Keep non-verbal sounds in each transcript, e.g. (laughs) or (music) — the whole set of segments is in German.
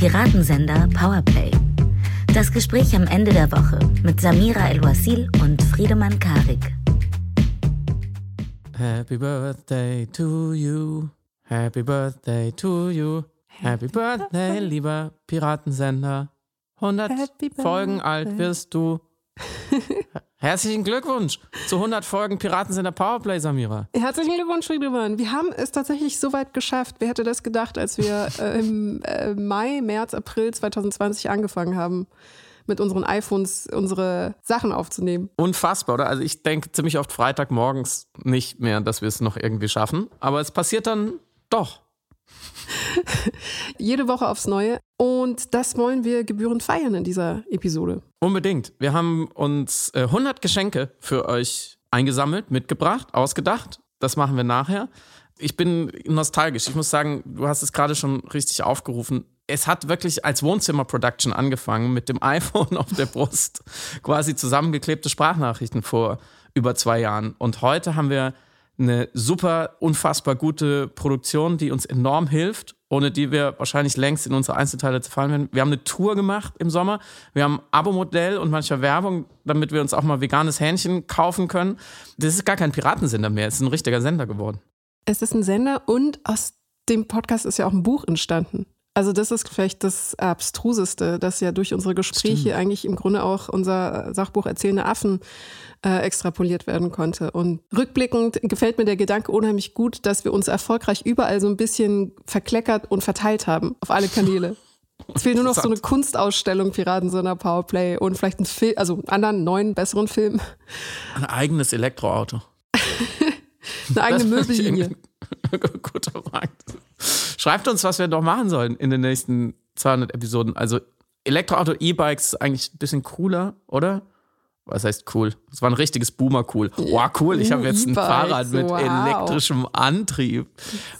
Piratensender Powerplay. Das Gespräch am Ende der Woche mit Samira El-Wasil und Friedemann Karik. Happy Birthday to you. Happy Birthday to you. Happy Birthday, lieber Piratensender. 100 Folgen alt wirst du. (laughs) Herzlichen Glückwunsch zu 100 Folgen Piratensender Powerplay, Samira. Herzlichen Glückwunsch, Friedemann. Wir haben es tatsächlich so weit geschafft. Wer hätte das gedacht, als wir (laughs) äh, im äh, Mai, März, April 2020 angefangen haben, mit unseren iPhones unsere Sachen aufzunehmen? Unfassbar, oder? Also ich denke ziemlich oft Freitagmorgens nicht mehr, dass wir es noch irgendwie schaffen. Aber es passiert dann doch. (laughs) Jede Woche aufs Neue. Und das wollen wir gebührend feiern in dieser Episode. Unbedingt. Wir haben uns äh, 100 Geschenke für euch eingesammelt, mitgebracht, ausgedacht. Das machen wir nachher. Ich bin nostalgisch. Ich muss sagen, du hast es gerade schon richtig aufgerufen. Es hat wirklich als Wohnzimmer-Production angefangen mit dem (laughs) iPhone auf der Brust. Quasi zusammengeklebte Sprachnachrichten vor über zwei Jahren. Und heute haben wir eine super, unfassbar gute Produktion, die uns enorm hilft, ohne die wir wahrscheinlich längst in unsere Einzelteile zerfallen werden. Wir haben eine Tour gemacht im Sommer. Wir haben ein Abo-Modell und manchmal Werbung, damit wir uns auch mal veganes Hähnchen kaufen können. Das ist gar kein Piratensender mehr, es ist ein richtiger Sender geworden. Es ist ein Sender und aus dem Podcast ist ja auch ein Buch entstanden. Also das ist vielleicht das Abstruseste, dass ja durch unsere Gespräche Stimmt. eigentlich im Grunde auch unser Sachbuch Erzählende Affen äh, extrapoliert werden konnte. Und rückblickend gefällt mir der Gedanke unheimlich gut, dass wir uns erfolgreich überall so ein bisschen verkleckert und verteilt haben auf alle Kanäle. (laughs) Es fehlt nur noch so eine Kunstausstellung Piratensender Powerplay und vielleicht ein Film, also einen anderen neuen, besseren Film. Ein eigenes Elektroauto. (laughs) eine eigene Möbellinie. Guter Markt. Schreibt uns, was wir noch machen sollen in den nächsten 200 Episoden. Also Elektroauto, E-Bikes ist eigentlich ein bisschen cooler, oder? Was heißt cool? Das war ein richtiges Boomer-Cool. Wow, cool, ich habe jetzt ein Fahrrad mit wow. elektrischem Antrieb.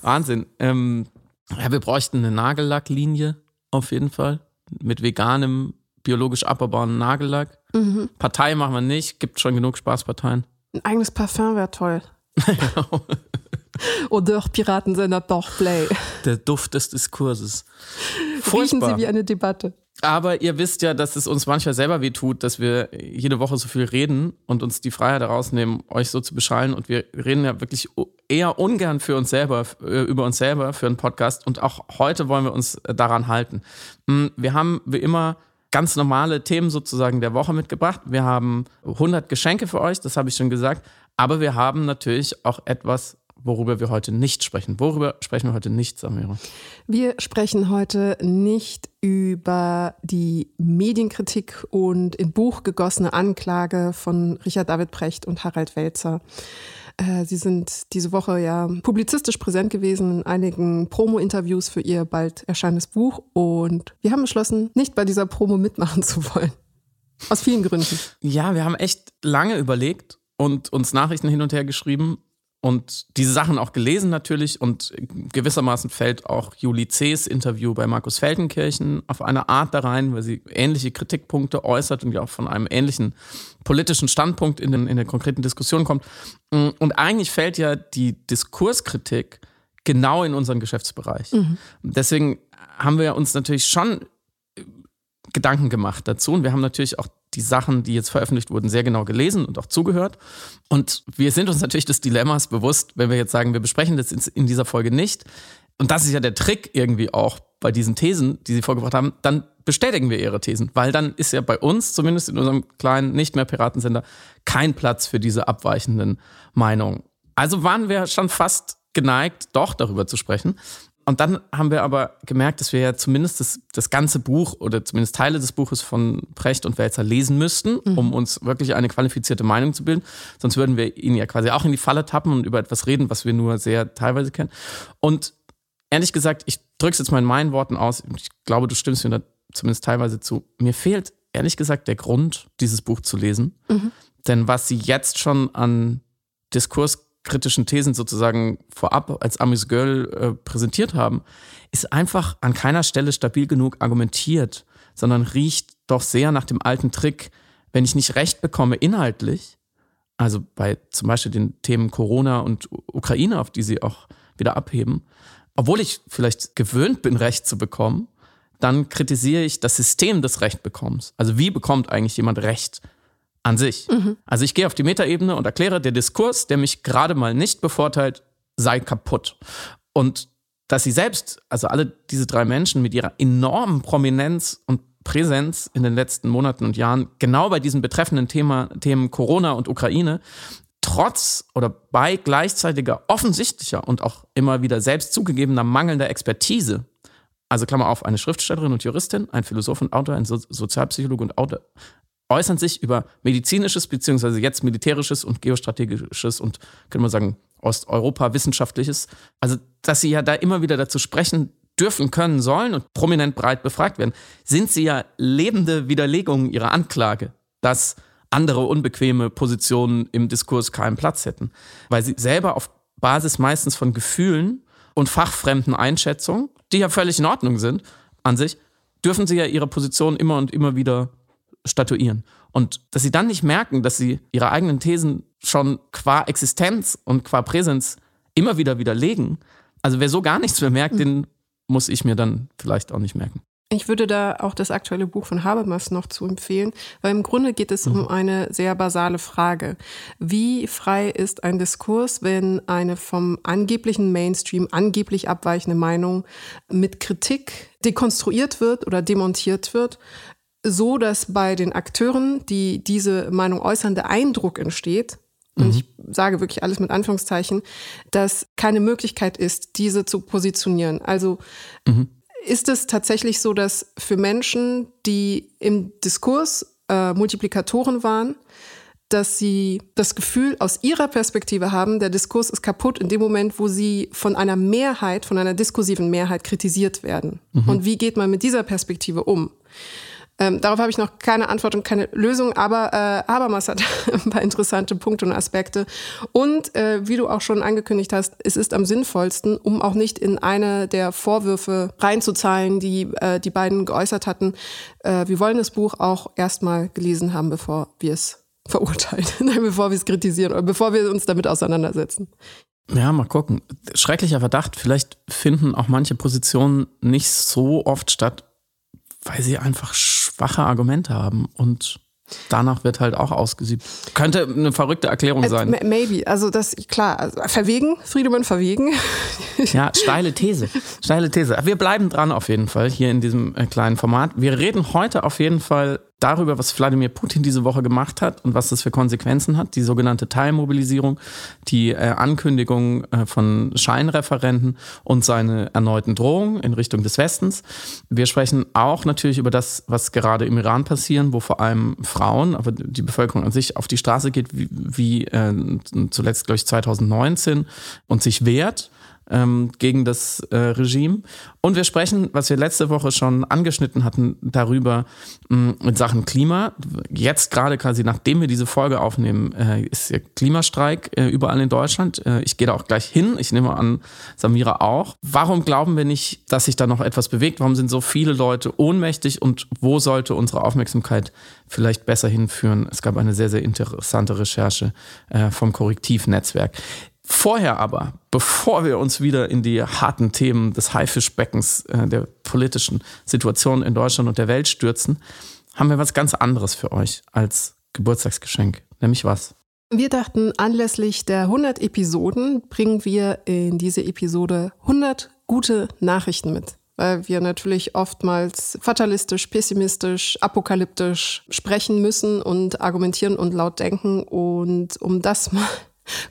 Wahnsinn. Ähm, ja, wir bräuchten eine Nagellacklinie auf jeden Fall. Mit veganem, biologisch abbaubaren Nagellack. Mhm. Partei machen wir nicht, gibt schon genug Spaßparteien. Ein eigenes Parfum wäre toll. (laughs) (laughs) Odeur Piratensender Play. Der Duft des Diskurses. Furchtbar. Riechen Sie wie eine Debatte. Aber ihr wisst ja, dass es uns manchmal selber weh tut, dass wir jede Woche so viel reden und uns die Freiheit herausnehmen, euch so zu beschallen. Und wir reden ja wirklich eher ungern für uns selber, äh, über uns selber, für einen Podcast. Und auch heute wollen wir uns daran halten. Hm, wir haben wie immer ganz normale Themen sozusagen der Woche mitgebracht. Wir haben 100 Geschenke für euch, das habe ich schon gesagt. Aber wir haben natürlich auch etwas worüber wir heute nicht sprechen. Worüber sprechen wir heute nicht, Samira? Wir sprechen heute nicht über die Medienkritik und in Buch gegossene Anklage von Richard David Precht und Harald Welzer. Äh, sie sind diese Woche ja publizistisch präsent gewesen in einigen Promo-Interviews für ihr bald erscheinendes Buch und wir haben beschlossen, nicht bei dieser Promo mitmachen zu wollen. Aus vielen Gründen. Ja, wir haben echt lange überlegt und uns Nachrichten hin und her geschrieben und diese Sachen auch gelesen natürlich und gewissermaßen fällt auch Juli C.'s Interview bei Markus Feldenkirchen auf eine Art da rein, weil sie ähnliche Kritikpunkte äußert und ja auch von einem ähnlichen politischen Standpunkt in, den, in der konkreten Diskussion kommt. Und eigentlich fällt ja die Diskurskritik genau in unseren Geschäftsbereich. Mhm. Deswegen haben wir uns natürlich schon Gedanken gemacht dazu und wir haben natürlich auch die Sachen, die jetzt veröffentlicht wurden, sehr genau gelesen und auch zugehört. Und wir sind uns natürlich des Dilemmas bewusst, wenn wir jetzt sagen, wir besprechen das in dieser Folge nicht. Und das ist ja der Trick irgendwie auch bei diesen Thesen, die Sie vorgebracht haben, dann bestätigen wir Ihre Thesen, weil dann ist ja bei uns, zumindest in unserem kleinen, nicht mehr Piratensender, kein Platz für diese abweichenden Meinungen. Also waren wir schon fast geneigt, doch darüber zu sprechen. Und dann haben wir aber gemerkt, dass wir ja zumindest das, das ganze Buch oder zumindest Teile des Buches von Precht und Welzer lesen müssten, mhm. um uns wirklich eine qualifizierte Meinung zu bilden. Sonst würden wir ihn ja quasi auch in die Falle tappen und über etwas reden, was wir nur sehr teilweise kennen. Und ehrlich gesagt, ich drücke es jetzt mal in meinen Worten aus. Ich glaube, du stimmst mir da zumindest teilweise zu. Mir fehlt ehrlich gesagt der Grund, dieses Buch zu lesen. Mhm. Denn was sie jetzt schon an Diskurs kritischen Thesen sozusagen vorab als Amis Girl äh, präsentiert haben, ist einfach an keiner Stelle stabil genug argumentiert, sondern riecht doch sehr nach dem alten Trick, wenn ich nicht recht bekomme inhaltlich, also bei zum Beispiel den Themen Corona und Ukraine, auf die sie auch wieder abheben, obwohl ich vielleicht gewöhnt bin, Recht zu bekommen, dann kritisiere ich das System des Rechtbekommens. Also wie bekommt eigentlich jemand Recht an sich? Mhm. Also ich gehe auf die Metaebene und erkläre, der Diskurs, der mich gerade mal nicht bevorteilt, sei kaputt. Und dass sie selbst, also alle diese drei Menschen mit ihrer enormen Prominenz und Präsenz in den letzten Monaten und Jahren genau bei diesen betreffenden Thema, Themen Corona und Ukraine trotz oder bei gleichzeitiger offensichtlicher und auch immer wieder selbst zugegebener mangelnder Expertise, also Klammer auf, eine Schriftstellerin und Juristin, ein Philosoph und Autor, ein so Sozialpsychologe und Autor, äußern sich über medizinisches beziehungsweise jetzt militärisches und geostrategisches und, können wir sagen, Osteuropa-wissenschaftliches. Also, dass sie ja da immer wieder dazu sprechen dürfen, können, sollen und prominent breit befragt werden, sind sie ja lebende Widerlegungen ihrer Anklage, dass andere unbequeme Positionen im Diskurs keinen Platz hätten, weil sie selber auf Basis meistens von Gefühlen und fachfremden Einschätzungen, die ja völlig in Ordnung sind an sich, dürfen sie ja ihre Position immer und immer wieder statuieren. Und dass sie dann nicht merken, dass sie ihre eigenen Thesen schon qua Existenz und qua Präsenz immer wieder widerlegen. Also wer so gar nichts mehr merkt, den muss ich mir dann vielleicht auch nicht merken. Ich würde da auch das aktuelle Buch von Habermas noch zu empfehlen, weil im Grunde geht es mhm. um eine sehr basale Frage. Wie frei ist ein Diskurs, wenn eine vom angeblichen Mainstream angeblich abweichende Meinung mit Kritik dekonstruiert wird oder demontiert wird, so dass bei den Akteuren, die diese Meinung äußern, der Eindruck entsteht, und mhm. ich sage wirklich alles mit Anführungszeichen, dass keine Möglichkeit ist, diese zu positionieren. Also mhm. ist es tatsächlich so, dass für Menschen, die im Diskurs äh, Multiplikatoren waren, dass sie das Gefühl aus ihrer Perspektive haben, der Diskurs ist kaputt in dem Moment, wo sie von einer Mehrheit, von einer diskursiven Mehrheit kritisiert werden. Mhm. Und wie geht man mit dieser Perspektive um? Ähm, darauf habe ich noch keine Antwort und keine Lösung, aber äh, Habermas hat (laughs) ein paar interessante Punkte und Aspekte. Und äh, wie du auch schon angekündigt hast, es ist am sinnvollsten, um auch nicht in eine der Vorwürfe reinzuzahlen, die äh, die beiden geäußert hatten. Äh, wir wollen das Buch auch erstmal gelesen haben, bevor wir es verurteilen, (laughs) bevor wir es kritisieren oder bevor wir uns damit auseinandersetzen. Ja, mal gucken. Schrecklicher Verdacht, vielleicht finden auch manche Positionen nicht so oft statt, weil sie einfach schwache Argumente haben und danach wird halt auch ausgesiebt. Könnte eine verrückte Erklärung äh, sein. Maybe. Also das, klar, also verwegen, Friedemann verwegen. (laughs) Ja, steile These. Steile These. Wir bleiben dran auf jeden Fall hier in diesem äh, kleinen Format. Wir reden heute auf jeden Fall darüber, was Wladimir Putin diese Woche gemacht hat und was das für Konsequenzen hat, die sogenannte Teilmobilisierung, die äh, Ankündigung äh, von Scheinreferenten und seine erneuten Drohungen in Richtung des Westens. Wir sprechen auch natürlich über das, was gerade im Iran passieren, wo vor allem Frauen, aber die Bevölkerung an sich auf die Straße geht, wie, wie äh, zuletzt, glaube ich, 2019 und sich wehrt ähm, gegen das äh, Regime. Und wir sprechen, was wir letzte Woche schon angeschnitten hatten, darüber mh, in Sachen Klima. Jetzt gerade quasi, nachdem wir diese Folge aufnehmen, äh, ist der Klimastreik äh, überall in Deutschland. Äh, ich gehe da auch gleich hin. Ich nehme an, Samira auch. Warum glauben wir nicht, dass sich da noch etwas bewegt? Warum sind so viele Leute ohnmächtig und wo sollte unsere Aufmerksamkeit vielleicht besser hinführen? Es gab eine sehr, sehr interessante Recherche äh, vom Korrektivnetzwerk. Vorher aber, bevor wir uns wieder in die harten Themen des Haifischbeckens äh, der politischen Situation in Deutschland und der Welt stürzen, haben wir was ganz anderes für euch als Geburtstagsgeschenk. Nämlich was? Wir dachten, anlässlich der 100 Episoden bringen wir in diese Episode 100 gute Nachrichten mit. Weil wir natürlich oftmals fatalistisch, pessimistisch, apokalyptisch sprechen müssen und argumentieren und laut denken. Und um das mal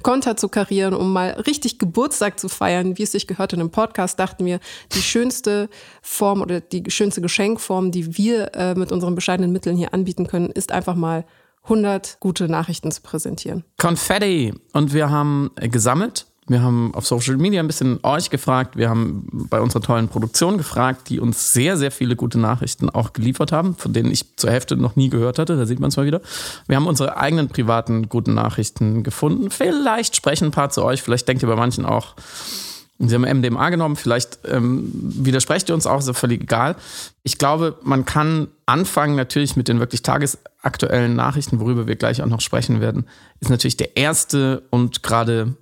Konter zu karieren, um mal richtig Geburtstag zu feiern, wie es sich gehört in einem Podcast, dachten wir, die schönste Form oder die schönste Geschenkform, die wir äh, mit unseren bescheidenen Mitteln hier anbieten können, ist einfach mal 100 gute Nachrichten zu präsentieren. Konfetti. Und wir haben gesammelt wir haben auf Social Media ein bisschen euch gefragt. Wir haben bei unserer tollen Produktion gefragt, die uns sehr, sehr viele gute Nachrichten auch geliefert haben, von denen ich zur Hälfte noch nie gehört hatte. Da sieht man es mal wieder. Wir haben unsere eigenen privaten guten Nachrichten gefunden. Vielleicht sprechen ein paar zu euch. Vielleicht denkt ihr bei manchen auch, Sie haben MDMA genommen, vielleicht ähm, widersprecht ihr uns auch, ist ja völlig egal. Ich glaube, man kann anfangen natürlich mit den wirklich tagesaktuellen Nachrichten, worüber wir gleich auch noch sprechen werden. Ist natürlich der erste und gerade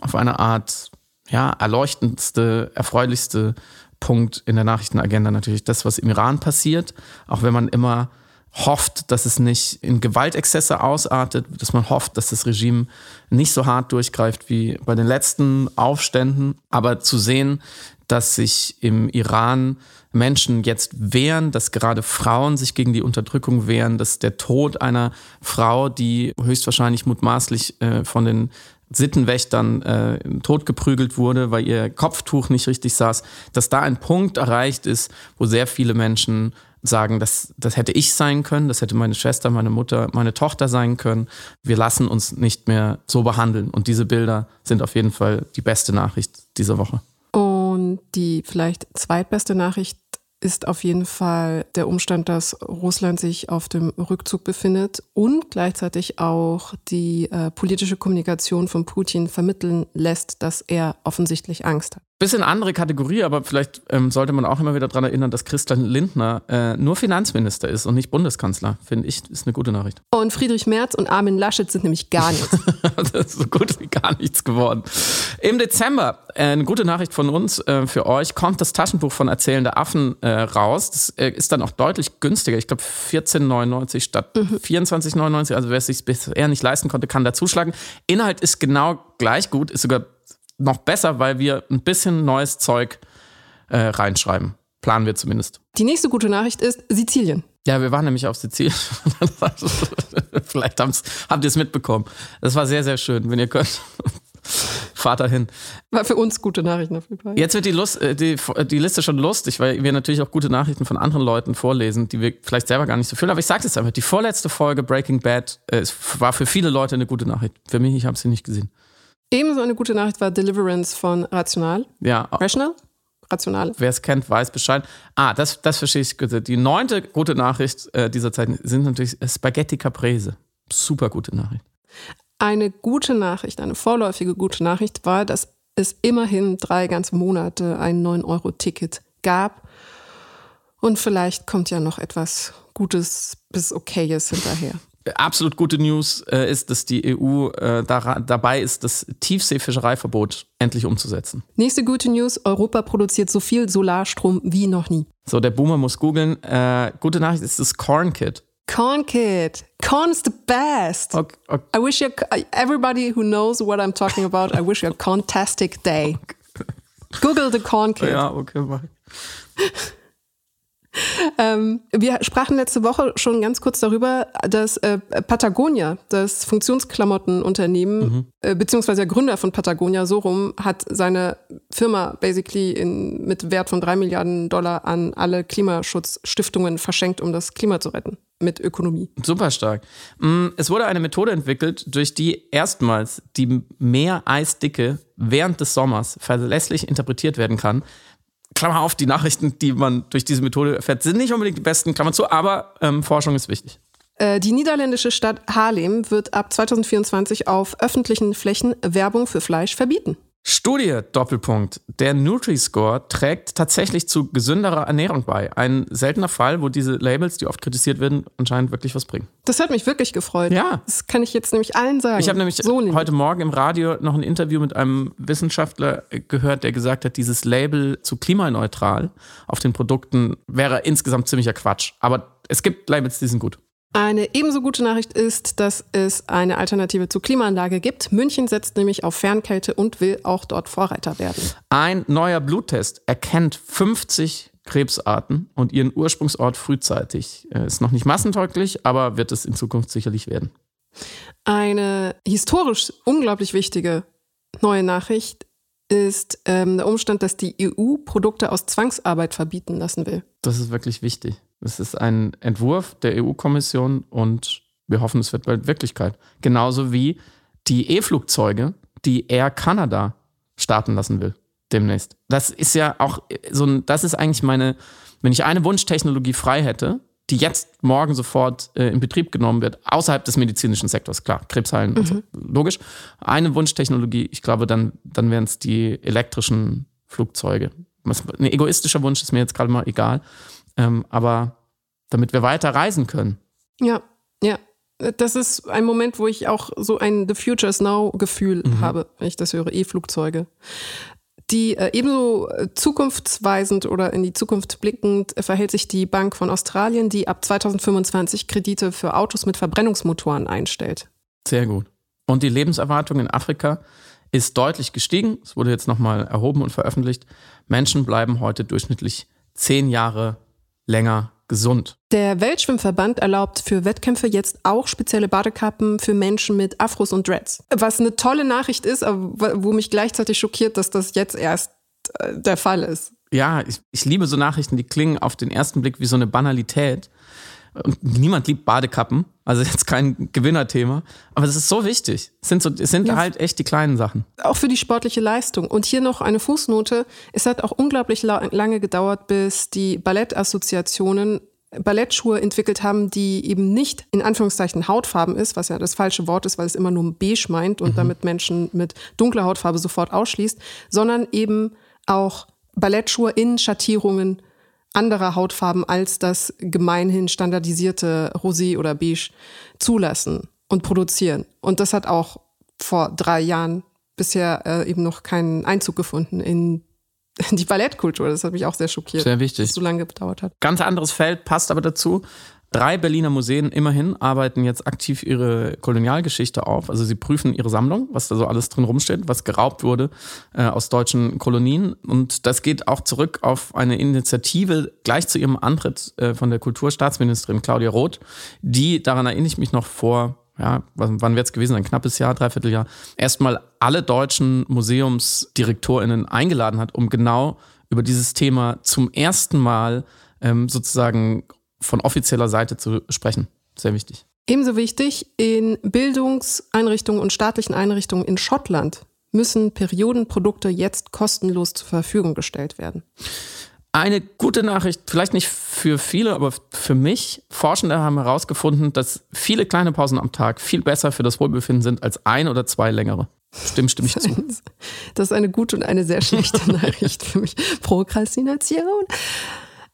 auf eine Art ja, erleuchtendste, erfreulichste Punkt in der Nachrichtenagenda natürlich das, was im Iran passiert, auch wenn man immer hofft, dass es nicht in Gewaltexzesse ausartet, dass man hofft, dass das Regime nicht so hart durchgreift wie bei den letzten Aufständen. Aber zu sehen, dass sich im Iran Menschen jetzt wehren, dass gerade Frauen sich gegen die Unterdrückung wehren, dass der Tod einer Frau, die höchstwahrscheinlich mutmaßlich äh, von den Sittenwächtern äh, totgeprügelt wurde, weil ihr Kopftuch nicht richtig saß, dass da ein Punkt erreicht ist, wo sehr viele Menschen sagen, das, das hätte ich sein können, das hätte meine Schwester, meine Mutter, meine Tochter sein können. Wir lassen uns nicht mehr so behandeln. Und diese Bilder sind auf jeden Fall die beste Nachricht dieser Woche. Und die vielleicht zweitbeste Nachricht ist auf jeden Fall der Umstand, dass Russland sich auf dem Rückzug befindet und gleichzeitig auch die äh, politische Kommunikation von Putin vermitteln lässt, dass er offensichtlich Angst hat. Bisschen andere Kategorie, aber vielleicht ähm, sollte man auch immer wieder daran erinnern, dass Christian Lindner äh, nur Finanzminister ist und nicht Bundeskanzler. Finde ich, ist eine gute Nachricht. Und Friedrich Merz und Armin Laschet sind nämlich gar nichts. (laughs) das ist so gut wie gar nichts geworden. Im Dezember, äh, eine gute Nachricht von uns äh, für euch, kommt das Taschenbuch von Erzählende Affen äh, raus. Das äh, ist dann auch deutlich günstiger. Ich glaube 14,99 statt mhm. 24,99. Also wer es sich bisher nicht leisten konnte, kann da zuschlagen. Inhalt ist genau gleich gut, ist sogar noch besser, weil wir ein bisschen neues Zeug äh, reinschreiben. Planen wir zumindest. Die nächste gute Nachricht ist Sizilien. Ja, wir waren nämlich auf Sizilien. (laughs) Vielleicht habt ihr es mitbekommen. Das war sehr, sehr schön. Wenn ihr könnt, (laughs) fahrt dahin. War für uns gute Nachrichten auf jeden Fall. Jetzt wird die, Lust, äh, die, die Liste schon lustig, weil wir natürlich auch gute Nachrichten von anderen Leuten vorlesen, die wir vielleicht selber gar nicht so fühlen. Aber ich sage es einfach: Die vorletzte Folge Breaking Bad äh, war für viele Leute eine gute Nachricht. Für mich, ich habe sie nicht gesehen. Ebenso eine gute Nachricht war Deliverance von Rational. Ja. Rational? Rational. Wer es kennt, weiß Bescheid. Ah, das, das verstehe ich gut. Die neunte gute Nachricht äh, dieser Zeit sind natürlich Spaghetti Caprese. Super gute Nachricht. Eine gute Nachricht, eine vorläufige gute Nachricht war, dass es immerhin drei ganze Monate ein 9-Euro-Ticket gab. Und vielleicht kommt ja noch etwas Gutes bis Okayes hinterher absolut gute News äh, ist, dass die EU äh, da, dabei ist, das Tiefseefischereiverbot endlich umzusetzen. Nächste gute News: Europa produziert so viel Solarstrom wie noch nie. So, der Boomer muss googeln. Äh, gute Nachricht ist das Corn Kit. Corn Kit. Corn is the best. Okay, okay. I wish you, everybody who knows what I'm talking about, I wish you a contastic day. (laughs) Google the Corn Kit. Ja, okay, mach. Ähm, wir sprachen letzte Woche schon ganz kurz darüber, dass äh, Patagonia, das Funktionsklamottenunternehmen, mhm. äh, beziehungsweise der Gründer von Patagonia, so rum, hat seine Firma basically in, mit Wert von drei Milliarden Dollar an alle Klimaschutzstiftungen verschenkt, um das Klima zu retten. Mit Ökonomie. Super stark. Mm, es wurde eine Methode entwickelt, durch die erstmals die Meereisdicke während des Sommers verlässlich interpretiert werden kann. Klammer auf, die Nachrichten, die man durch diese Methode erfährt, sind nicht unbedingt die besten, Klammer zu, aber ähm, Forschung ist wichtig. Äh, die niederländische Stadt Haarlem wird ab 2024 auf öffentlichen Flächen Werbung für Fleisch verbieten. Studie, Doppelpunkt. Der Nutri-Score trägt tatsächlich zu gesünderer Ernährung bei. Ein seltener Fall, wo diese Labels, die oft kritisiert werden, anscheinend wirklich was bringen. Das hat mich wirklich gefreut. Ja. Das kann ich jetzt nämlich allen sagen. Ich habe nämlich so heute Morgen im Radio noch ein Interview mit einem Wissenschaftler gehört, der gesagt hat, dieses Label zu klimaneutral auf den Produkten wäre insgesamt ziemlicher Quatsch. Aber es gibt Labels, die sind gut. Eine ebenso gute Nachricht ist, dass es eine Alternative zur Klimaanlage gibt. München setzt nämlich auf Fernkälte und will auch dort Vorreiter werden. Ein neuer Bluttest erkennt 50 Krebsarten und ihren Ursprungsort frühzeitig. Äh, ist noch nicht massentauglich, aber wird es in Zukunft sicherlich werden. Eine historisch unglaublich wichtige neue Nachricht ist ähm, der Umstand, dass die EU Produkte aus Zwangsarbeit verbieten lassen will. Das ist wirklich wichtig. Es ist ein Entwurf der EU-Kommission und wir hoffen, es wird bald Wirklichkeit. Genauso wie die E-Flugzeuge, die Air Canada starten lassen will demnächst. Das ist ja auch so ein, das ist eigentlich meine, wenn ich eine Wunschtechnologie frei hätte, die jetzt morgen sofort äh, in Betrieb genommen wird, außerhalb des medizinischen Sektors, klar, Krebsheilen, mhm. so, logisch. Eine Wunschtechnologie, ich glaube, dann, dann wären es die elektrischen Flugzeuge. ein egoistischer Wunsch ist mir jetzt gerade mal egal. Ähm, aber damit wir weiter reisen können. Ja, ja. Das ist ein Moment, wo ich auch so ein The Future is Now Gefühl mhm. habe, wenn ich das höre, E-Flugzeuge. Die äh, ebenso äh, zukunftsweisend oder in die Zukunft blickend äh, verhält sich die Bank von Australien, die ab 2025 Kredite für Autos mit Verbrennungsmotoren einstellt. Sehr gut. Und die Lebenserwartung in Afrika ist deutlich gestiegen. Es wurde jetzt nochmal erhoben und veröffentlicht. Menschen bleiben heute durchschnittlich zehn Jahre länger gesund. Der Weltschwimmverband erlaubt für Wettkämpfe jetzt auch spezielle Badekappen für Menschen mit Afros und Dreads. Was eine tolle Nachricht ist, aber wo mich gleichzeitig schockiert, dass das jetzt erst äh, der Fall ist. Ja, ich, ich liebe so Nachrichten, die klingen auf den ersten Blick wie so eine Banalität. Niemand liebt Badekappen, also jetzt kein Gewinnerthema. Aber es ist so wichtig. Es sind, so, es sind ja. halt echt die kleinen Sachen. Auch für die sportliche Leistung. Und hier noch eine Fußnote. Es hat auch unglaublich lange gedauert, bis die Ballettassoziationen Ballettschuhe entwickelt haben, die eben nicht in Anführungszeichen Hautfarben ist, was ja das falsche Wort ist, weil es immer nur beige meint und mhm. damit Menschen mit dunkler Hautfarbe sofort ausschließt, sondern eben auch Ballettschuhe in Schattierungen anderer Hautfarben als das gemeinhin standardisierte Rosé oder Beige zulassen und produzieren. Und das hat auch vor drei Jahren bisher äh, eben noch keinen Einzug gefunden in (laughs) die Ballettkultur. Das hat mich auch sehr schockiert. Sehr wichtig. Dass es so lange gedauert hat. Ganz anderes Feld, passt aber dazu. Drei Berliner Museen immerhin arbeiten jetzt aktiv ihre Kolonialgeschichte auf. Also sie prüfen ihre Sammlung, was da so alles drin rumsteht, was geraubt wurde äh, aus deutschen Kolonien. Und das geht auch zurück auf eine Initiative gleich zu ihrem Antritt äh, von der Kulturstaatsministerin Claudia Roth, die, daran erinnere ich mich noch vor, ja, wann wird es gewesen, ein knappes Jahr, dreiviertel Jahr, erstmal alle deutschen Museumsdirektorinnen eingeladen hat, um genau über dieses Thema zum ersten Mal ähm, sozusagen von offizieller Seite zu sprechen. Sehr wichtig. Ebenso wichtig, in Bildungseinrichtungen und staatlichen Einrichtungen in Schottland müssen Periodenprodukte jetzt kostenlos zur Verfügung gestellt werden. Eine gute Nachricht, vielleicht nicht für viele, aber für mich. Forschende haben herausgefunden, dass viele kleine Pausen am Tag viel besser für das Wohlbefinden sind als ein oder zwei längere. Stimmt, stimme ich zu. (laughs) Das ist eine gute und eine sehr schlechte (laughs) Nachricht für mich. Prokrastination.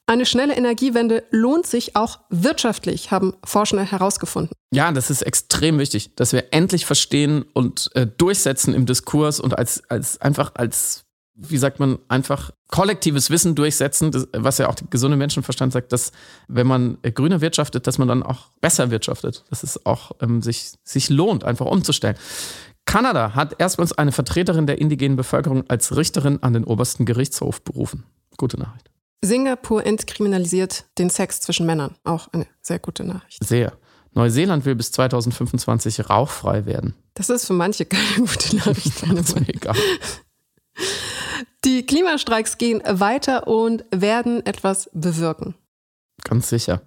Eine schnelle Energiewende lohnt sich auch wirtschaftlich, haben Forschende herausgefunden. Ja, das ist extrem wichtig, dass wir endlich verstehen und äh, durchsetzen im Diskurs und als, als einfach als, wie sagt man, einfach kollektives Wissen durchsetzen, das, was ja auch der gesunde Menschenverstand sagt, dass wenn man äh, grüner wirtschaftet, dass man dann auch besser wirtschaftet, dass es auch ähm, sich, sich lohnt, einfach umzustellen. Kanada hat erstmals eine Vertreterin der indigenen Bevölkerung als Richterin an den obersten Gerichtshof berufen. Gute Nachricht. Singapur entkriminalisiert den Sex zwischen Männern. Auch eine sehr gute Nachricht. Sehr. Neuseeland will bis 2025 rauchfrei werden. Das ist für manche keine gute Nachricht. (laughs) das ist mir egal. Die Klimastreiks gehen weiter und werden etwas bewirken. Ganz sicher.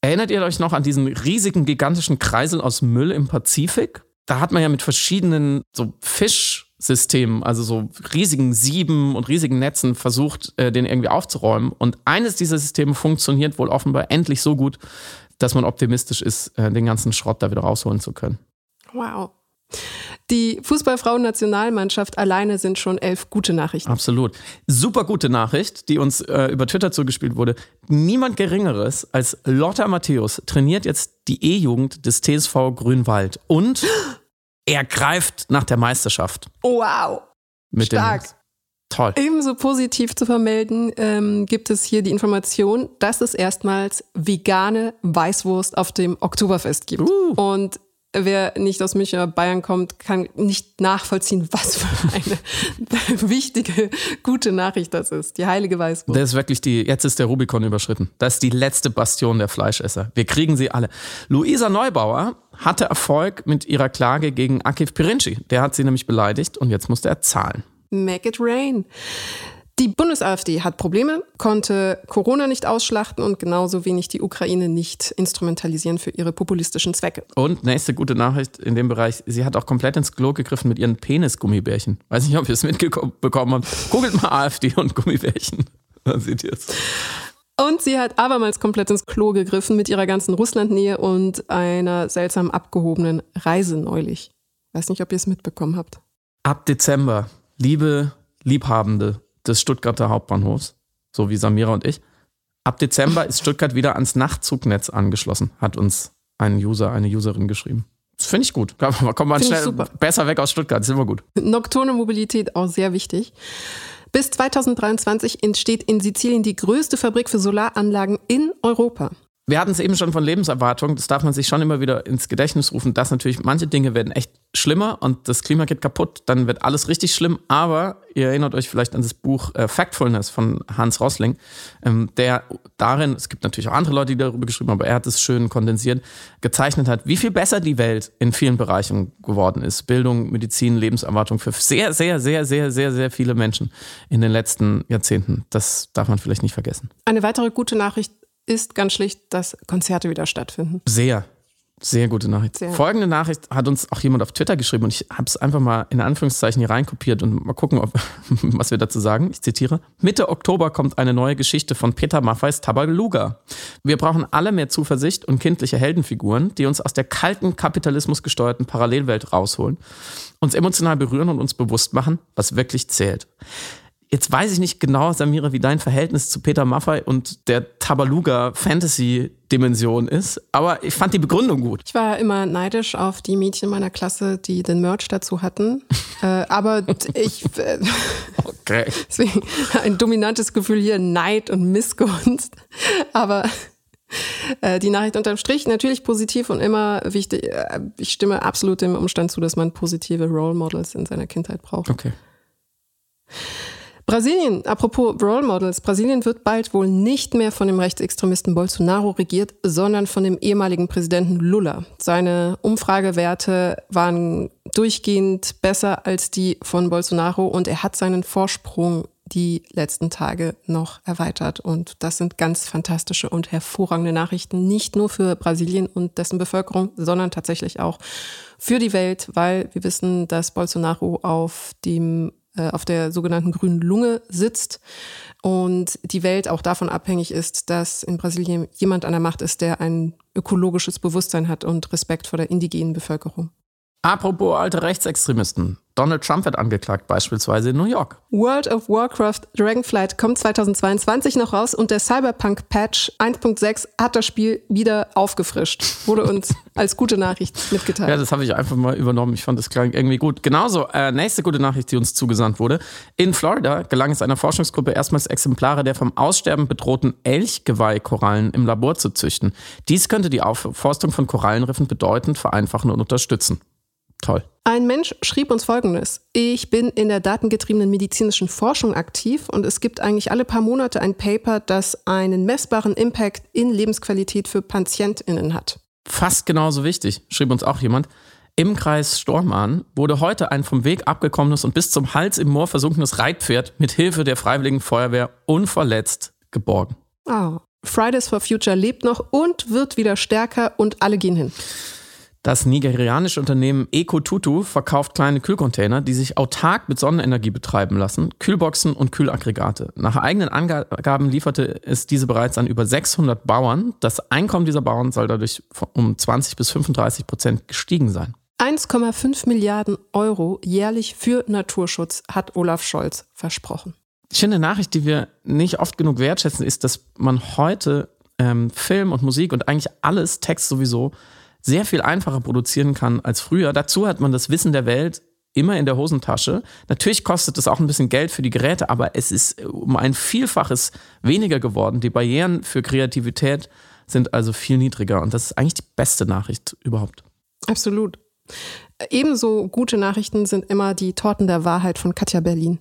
Erinnert ihr euch noch an diesen riesigen, gigantischen Kreisel aus Müll im Pazifik? Da hat man ja mit verschiedenen so Fisch- Systemen, also so riesigen Sieben und riesigen Netzen versucht, äh, den irgendwie aufzuräumen. Und eines dieser Systeme funktioniert wohl offenbar endlich so gut, dass man optimistisch ist, äh, den ganzen Schrott da wieder rausholen zu können. Wow. Die Fußballfrauen-Nationalmannschaft alleine sind schon elf gute Nachrichten. Absolut. Super gute Nachricht, die uns äh, über Twitter zugespielt wurde. Niemand Geringeres als Lotta Matthäus trainiert jetzt die E-Jugend des TSV Grünwald. Und (gasps) er greift nach der Meisterschaft. Wow. Mit Stark. Dem Toll. Ebenso positiv zu vermelden ähm, gibt es hier die Information, dass es erstmals vegane Weißwurst auf dem Oktoberfest gibt. Uh. Und wer nicht aus München oder Bayern kommt, kann nicht nachvollziehen, was für eine (laughs) wichtige, gute Nachricht das ist. Die heilige Weißwurst. Das ist wirklich die, jetzt ist der Rubikon überschritten. Das ist die letzte Bastion der Fleischesser. Wir kriegen sie alle. Luisa Neubauer hatte Erfolg mit ihrer Klage gegen Akif Pirinci. Der hat sie nämlich beleidigt und jetzt musste er zahlen. Make it rain. Die Bundes-AfD hat Probleme, konnte Corona nicht ausschlachten und genauso wenig die Ukraine nicht instrumentalisieren für ihre populistischen Zwecke. Und nächste gute Nachricht in dem Bereich, sie hat auch komplett ins Klo gegriffen mit ihren Penis-Gummibärchen. Weiß nicht, ob ihr es mitbekommen habt. Googelt mal AfD und Gummibärchen. (laughs) Dann seht ihr es. Und sie hat abermals komplett ins Klo gegriffen mit ihrer ganzen Russlandnähe und einer seltsam abgehobenen Reise neulich. Weiß nicht, ob ihr es mitbekommen habt. Ab Dezember, liebe Liebhabende des Stuttgarter Hauptbahnhofs, so wie Samira und ich, ab Dezember ist Stuttgart wieder ans Nachtzugnetz angeschlossen, hat uns ein User, eine Userin geschrieben. finde ich gut. Kommt man schnell besser weg aus Stuttgart, das ist immer gut. Nocturne Mobilität auch sehr wichtig. Bis 2023 entsteht in Sizilien die größte Fabrik für Solaranlagen in Europa. Wir hatten es eben schon von Lebenserwartung, das darf man sich schon immer wieder ins Gedächtnis rufen, dass natürlich manche Dinge werden echt schlimmer und das Klima geht kaputt, dann wird alles richtig schlimm. Aber ihr erinnert euch vielleicht an das Buch äh, Factfulness von Hans Rosling, ähm, der darin, es gibt natürlich auch andere Leute, die darüber geschrieben haben, aber er hat es schön kondensiert, gezeichnet hat, wie viel besser die Welt in vielen Bereichen geworden ist. Bildung, Medizin, Lebenserwartung für sehr, sehr, sehr, sehr, sehr, sehr viele Menschen in den letzten Jahrzehnten. Das darf man vielleicht nicht vergessen. Eine weitere gute Nachricht ist ganz schlicht, dass Konzerte wieder stattfinden. Sehr. Sehr gute Nachricht. Sehr. Folgende Nachricht hat uns auch jemand auf Twitter geschrieben und ich habe es einfach mal in Anführungszeichen hier reinkopiert und mal gucken, ob, (laughs) was wir dazu sagen. Ich zitiere. Mitte Oktober kommt eine neue Geschichte von Peter Maffeis Tabaluga. Wir brauchen alle mehr Zuversicht und kindliche Heldenfiguren, die uns aus der kalten, kapitalismusgesteuerten Parallelwelt rausholen, uns emotional berühren und uns bewusst machen, was wirklich zählt. Jetzt weiß ich nicht genau, Samira, wie dein Verhältnis zu Peter Maffay und der Tabaluga Fantasy Dimension ist, aber ich fand die Begründung gut. Ich war immer neidisch auf die Mädchen meiner Klasse, die den Merch dazu hatten. (laughs) äh, aber ich äh, okay. (laughs) deswegen ein dominantes Gefühl hier Neid und Missgunst. Aber äh, die Nachricht unterm Strich natürlich positiv und immer wichtig. Äh, ich stimme absolut dem Umstand zu, dass man positive Role Models in seiner Kindheit braucht. Okay. Brasilien, apropos Role Models, Brasilien wird bald wohl nicht mehr von dem Rechtsextremisten Bolsonaro regiert, sondern von dem ehemaligen Präsidenten Lula. Seine Umfragewerte waren durchgehend besser als die von Bolsonaro und er hat seinen Vorsprung die letzten Tage noch erweitert. Und das sind ganz fantastische und hervorragende Nachrichten, nicht nur für Brasilien und dessen Bevölkerung, sondern tatsächlich auch für die Welt, weil wir wissen, dass Bolsonaro auf dem äh, auf der sogenannten grünen Lunge sitzt und die Welt auch davon abhängig ist, dass in Brasilien jemand an der Macht ist, der ein ökologisches Bewusstsein hat und Respekt vor der indigenen Bevölkerung. Apropos alte Rechtsextremisten. Donald Trump wird angeklagt, beispielsweise in New York. World of Warcraft Dragonflight kommt 2022 noch raus und der Cyberpunk Patch 1.6 hat das Spiel wieder aufgefrischt. Wurde uns (laughs) als gute Nachricht mitgeteilt. Ja, das habe ich einfach mal übernommen. Ich fand das klang irgendwie gut. Genauso, äh, nächste gute Nachricht, die uns zugesandt wurde. In Florida gelang es einer Forschungsgruppe erstmals Exemplare der vom Aussterben bedrohten Elchgeweihkorallen im Labor zu züchten. Dies könnte die Aufforstung von Korallenriffen bedeutend vereinfachen und unterstützen. Toll. Ein Mensch schrieb uns Folgendes. Ich bin in der datengetriebenen medizinischen Forschung aktiv und es gibt eigentlich alle paar Monate ein Paper, das einen messbaren Impact in Lebensqualität für PatientInnen hat. Fast genauso wichtig, schrieb uns auch jemand. Im Kreis Stormarn wurde heute ein vom Weg abgekommenes und bis zum Hals im Moor versunkenes Reitpferd mit Hilfe der Freiwilligen Feuerwehr unverletzt geborgen. Oh. Fridays for Future lebt noch und wird wieder stärker und alle gehen hin. Das nigerianische Unternehmen EcoTutu verkauft kleine Kühlcontainer, die sich autark mit Sonnenenergie betreiben lassen, Kühlboxen und Kühlaggregate. Nach eigenen Angaben lieferte es diese bereits an über 600 Bauern. Das Einkommen dieser Bauern soll dadurch um 20 bis 35 Prozent gestiegen sein. 1,5 Milliarden Euro jährlich für Naturschutz hat Olaf Scholz versprochen. Ich finde, eine Nachricht, die wir nicht oft genug wertschätzen, ist, dass man heute ähm, Film und Musik und eigentlich alles, Text sowieso, sehr viel einfacher produzieren kann als früher. Dazu hat man das Wissen der Welt immer in der Hosentasche. Natürlich kostet es auch ein bisschen Geld für die Geräte, aber es ist um ein Vielfaches weniger geworden. Die Barrieren für Kreativität sind also viel niedriger und das ist eigentlich die beste Nachricht überhaupt. Absolut. Ebenso gute Nachrichten sind immer die Torten der Wahrheit von Katja Berlin.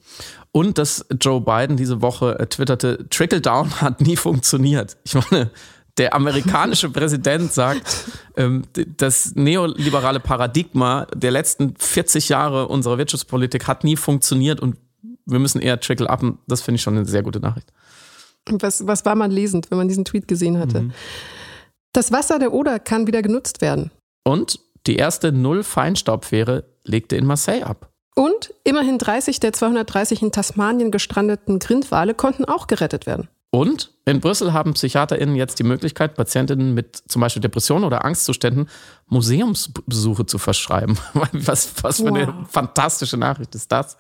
Und dass Joe Biden diese Woche äh, twitterte, Trickle Down hat nie funktioniert. Ich meine, der amerikanische Präsident sagt, ähm, das neoliberale Paradigma der letzten 40 Jahre unserer Wirtschaftspolitik hat nie funktioniert und wir müssen eher trickle up. Das finde ich schon eine sehr gute Nachricht. Was, was war man lesend, wenn man diesen Tweet gesehen hatte? Mhm. Das Wasser der Oder kann wieder genutzt werden. Und die erste Null-Feinstaubfähre legte in Marseille ab. Und immerhin 30 der 230 in Tasmanien gestrandeten Grindwale konnten auch gerettet werden. Und in Brüssel haben PsychiaterInnen jetzt die Möglichkeit, Patientinnen mit zum Beispiel Depressionen oder Angstzuständen Museumsbesuche zu verschreiben. (laughs) Was, was für wow. eine fantastische Nachricht ist das?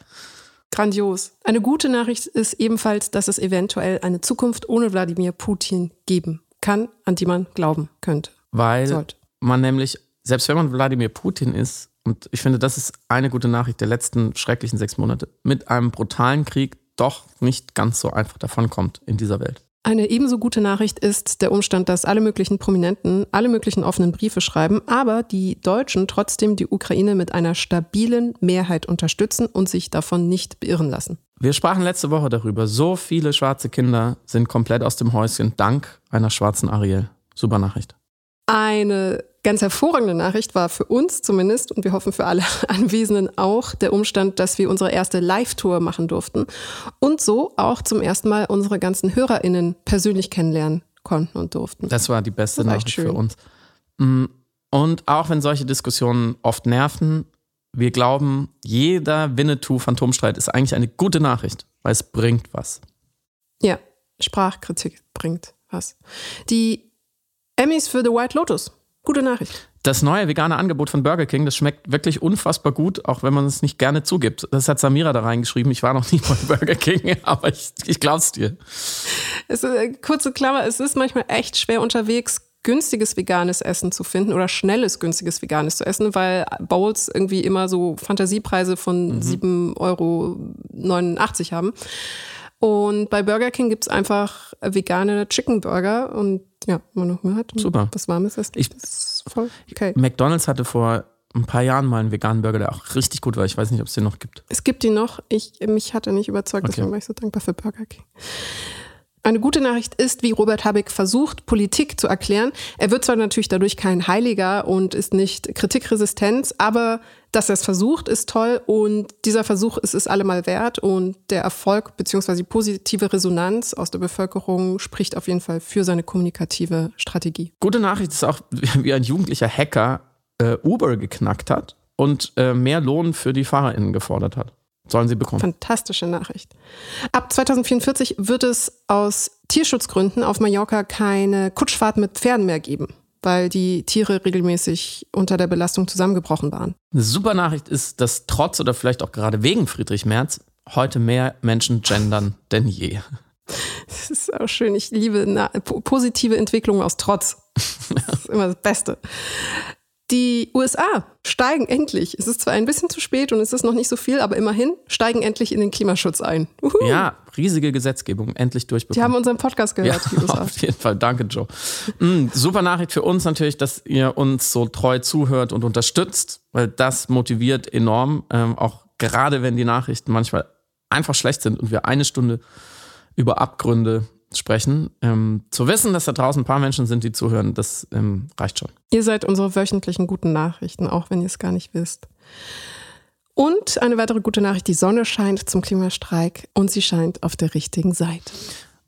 Grandios. Eine gute Nachricht ist ebenfalls, dass es eventuell eine Zukunft ohne Wladimir Putin geben kann, an die man glauben könnte. Weil sollte. man nämlich selbst wenn man Wladimir Putin ist, und ich finde, das ist eine gute Nachricht der letzten schrecklichen sechs Monate, mit einem brutalen Krieg doch nicht ganz so einfach davonkommt in dieser Welt. Eine ebenso gute Nachricht ist der Umstand, dass alle möglichen Prominenten alle möglichen offenen Briefe schreiben, aber die Deutschen trotzdem die Ukraine mit einer stabilen Mehrheit unterstützen und sich davon nicht beirren lassen. Wir sprachen letzte Woche darüber. So viele schwarze Kinder sind komplett aus dem Häuschen dank einer schwarzen Ariel. Super Nachricht. Eine ganz hervorragende Nachricht war für uns zumindest und wir hoffen für alle (laughs) Anwesenden auch der Umstand, dass wir unsere erste Live-Tour machen durften und so auch zum ersten Mal unsere ganzen HörerInnen persönlich kennenlernen konnten und durften. Das war die beste Nachricht schön. für uns. Mm, und auch wenn solche Diskussionen oft nerven, wir glauben, jeder Winnetou-Phantomstreit ist eigentlich eine gute Nachricht, weil es bringt was. Ja, Sprachkritik bringt was. Die Emmys für The White Lotus. Gute Nachricht. Das neue vegane Angebot von Burger King, das schmeckt wirklich unfassbar gut, auch wenn man es nicht gerne zugibt. Das hat Samira da reingeschrieben. Ich war noch (laughs) nie bei Burger King, aber ich, ich glaub's dir. Es ist, äh, kurze Klammer, es ist manchmal echt schwer unterwegs, günstiges veganes Essen zu finden oder schnelles günstiges veganes zu essen, weil Bowls irgendwie immer so Fantasiepreise von mhm. 7,89 Euro haben. Und bei Burger King gibt es einfach vegane Chicken Burger und ja, wenn man noch mehr hat. Super. Was Warmes ist. Ich, ist voll okay. McDonalds hatte vor ein paar Jahren mal einen veganen Burger, der auch richtig gut war. Ich weiß nicht, ob es den noch gibt. Es gibt ihn noch. Ich, mich hat er nicht überzeugt, okay. deswegen war ich so dankbar für Burger King. Eine gute Nachricht ist, wie Robert Habeck versucht, Politik zu erklären. Er wird zwar natürlich dadurch kein Heiliger und ist nicht kritikresistent, aber dass er es versucht, ist toll und dieser Versuch ist es allemal wert und der Erfolg bzw. positive Resonanz aus der Bevölkerung spricht auf jeden Fall für seine kommunikative Strategie. Gute Nachricht ist auch, (laughs) wie ein jugendlicher Hacker äh, Uber geknackt hat und äh, mehr Lohn für die FahrerInnen gefordert hat sollen sie bekommen. Fantastische Nachricht. Ab 2044 wird es aus Tierschutzgründen auf Mallorca keine Kutschfahrt mit Pferden mehr geben, weil die Tiere regelmäßig unter der Belastung zusammengebrochen waren. Eine super Nachricht ist, dass trotz oder vielleicht auch gerade wegen Friedrich Merz heute mehr Menschen gendern denn je. Das ist auch schön. Ich liebe positive Entwicklungen aus Trotz. Das ist immer das Beste. Die USA steigen endlich. Es ist zwar ein bisschen zu spät und es ist noch nicht so viel, aber immerhin steigen endlich in den Klimaschutz ein. Uhu. Ja, riesige Gesetzgebung, endlich durchbekommen. Die haben unseren Podcast gehört, ja, die USA. (laughs) Auf jeden Fall, danke Joe. Mhm, super Nachricht für uns natürlich, dass ihr uns so treu zuhört und unterstützt, weil das motiviert enorm, ähm, auch gerade wenn die Nachrichten manchmal einfach schlecht sind und wir eine Stunde über Abgründe sprechen. Ähm, zu wissen, dass da draußen ein paar Menschen sind, die zuhören, das ähm, reicht schon. Ihr seid unsere wöchentlichen guten Nachrichten, auch wenn ihr es gar nicht wisst. Und eine weitere gute Nachricht, die Sonne scheint zum Klimastreik und sie scheint auf der richtigen Seite.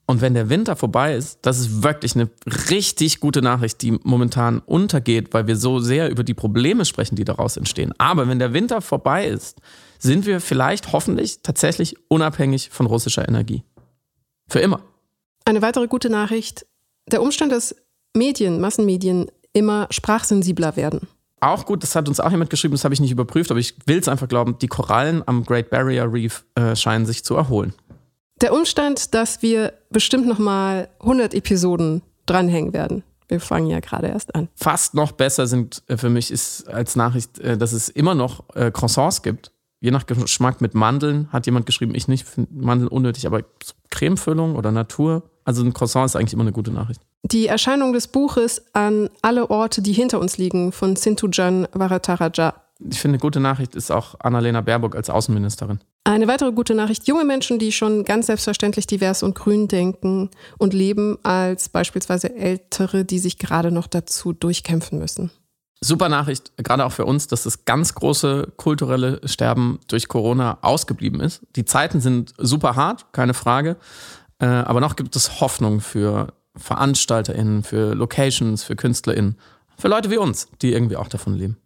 Und wenn der Winter vorbei ist, das ist wirklich eine richtig gute Nachricht, die momentan untergeht, weil wir so sehr über die Probleme sprechen, die daraus entstehen. Aber wenn der Winter vorbei ist, sind wir vielleicht hoffentlich tatsächlich unabhängig von russischer Energie. Für immer. Eine weitere gute Nachricht, der Umstand, dass Medien, Massenmedien immer sprachsensibler werden. Auch gut, das hat uns auch jemand geschrieben, das habe ich nicht überprüft, aber ich will es einfach glauben, die Korallen am Great Barrier Reef äh, scheinen sich zu erholen. Der Umstand, dass wir bestimmt noch mal 100 Episoden dranhängen werden. Wir fangen ja gerade erst an. Fast noch besser sind äh, für mich ist als Nachricht, äh, dass es immer noch äh, Croissants gibt je nach Geschmack mit Mandeln, hat jemand geschrieben, ich nicht, finde Mandeln unnötig, aber Cremefüllung oder Natur. Also ein Croissant ist eigentlich immer eine gute Nachricht. Die Erscheinung des Buches an alle Orte, die hinter uns liegen, von Sintujan Varataraja. Ich finde, eine gute Nachricht ist auch Annalena Baerbock als Außenministerin. Eine weitere gute Nachricht, junge Menschen, die schon ganz selbstverständlich divers und grün denken und leben, als beispielsweise Ältere, die sich gerade noch dazu durchkämpfen müssen. Super Nachricht, gerade auch für uns, dass das ganz große kulturelle Sterben durch Corona ausgeblieben ist. Die Zeiten sind super hart, keine Frage. Äh, aber noch gibt es Hoffnung für VeranstalterInnen, für Locations, für KünstlerInnen, für Leute wie uns, die irgendwie auch davon leben.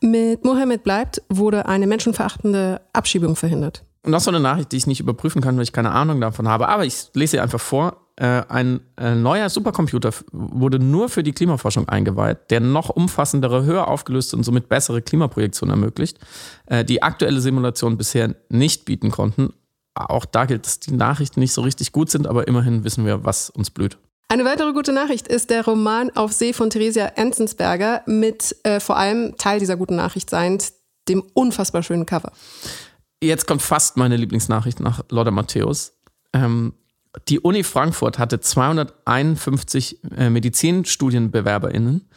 Mit Mohammed bleibt wurde eine menschenverachtende Abschiebung verhindert. Und noch so eine Nachricht, die ich nicht überprüfen kann, weil ich keine Ahnung davon habe, aber ich lese sie einfach vor. Äh, ein äh, neuer Supercomputer wurde nur für die Klimaforschung eingeweiht, der noch umfassendere, höher aufgelöste und somit bessere Klimaprojektion ermöglicht, äh, die aktuelle Simulation bisher nicht bieten konnten. Auch da gilt, dass die Nachrichten nicht so richtig gut sind, aber immerhin wissen wir, was uns blüht. Eine weitere gute Nachricht ist der Roman Auf See von Theresia Enzensberger mit äh, vor allem Teil dieser guten Nachricht seiend dem unfassbar schönen Cover. Jetzt kommt fast meine Lieblingsnachricht nach Lotta Matthäus. Ähm, die Uni Frankfurt hatte 251 äh, Medizinstudienbewerberinnen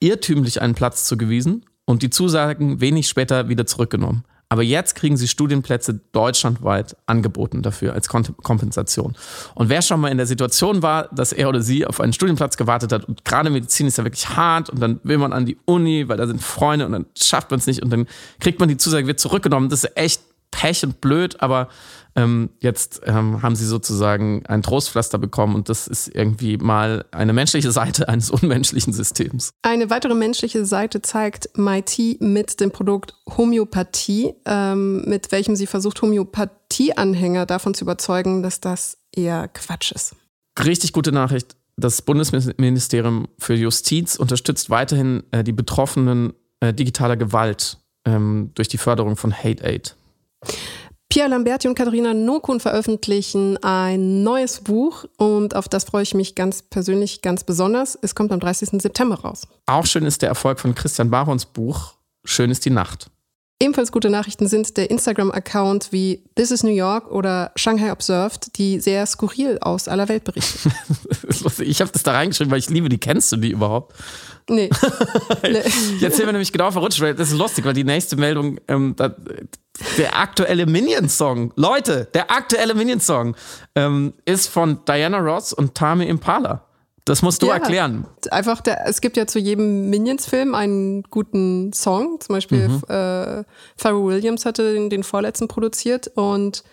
irrtümlich einen Platz zugewiesen und die Zusagen wenig später wieder zurückgenommen. Aber jetzt kriegen sie Studienplätze deutschlandweit angeboten dafür als Kompensation. Und wer schon mal in der Situation war, dass er oder sie auf einen Studienplatz gewartet hat und gerade Medizin ist ja wirklich hart und dann will man an die Uni, weil da sind Freunde und dann schafft man es nicht und dann kriegt man die Zusage, wird zurückgenommen. Das ist echt Pech und blöd, aber ähm, jetzt ähm, haben sie sozusagen ein Trostpflaster bekommen und das ist irgendwie mal eine menschliche Seite eines (laughs) unmenschlichen Systems. Eine weitere menschliche Seite zeigt MIT mit dem Produkt Homöopathie, ähm, mit welchem sie versucht, Homöopathie-Anhänger davon zu überzeugen, dass das eher Quatsch ist. Richtig gute Nachricht. Das Bundesministerium für Justiz unterstützt weiterhin äh, die Betroffenen äh, digitaler Gewalt ähm, durch die Förderung von Hate Aid. Pierre Lamberti und Katharina Nokun veröffentlichen ein neues Buch und auf das freue ich mich ganz persönlich ganz besonders. Es kommt am 30. September raus. Auch schön ist der Erfolg von Christian Barons Buch Schön ist die Nacht. Ebenfalls gute Nachrichten sind der Instagram-Account wie This is New York oder Shanghai Observed, die sehr skurril aus aller Welt berichten. (laughs) ich habe das da reingeschrieben, weil ich liebe die. Kennst du die überhaupt? Nee. Jetzt sind wir nämlich genau verrutscht, weil das ist lustig, weil die nächste Meldung, ähm, da, der aktuelle Minions-Song, Leute, der aktuelle Minions-Song ähm, ist von Diana Ross und Tame Impala. Das musst du ja, erklären. Einfach, der, es gibt ja zu jedem Minions-Film einen guten Song. Zum Beispiel mhm. äh, Pharrell Williams hatte den, den vorletzten produziert und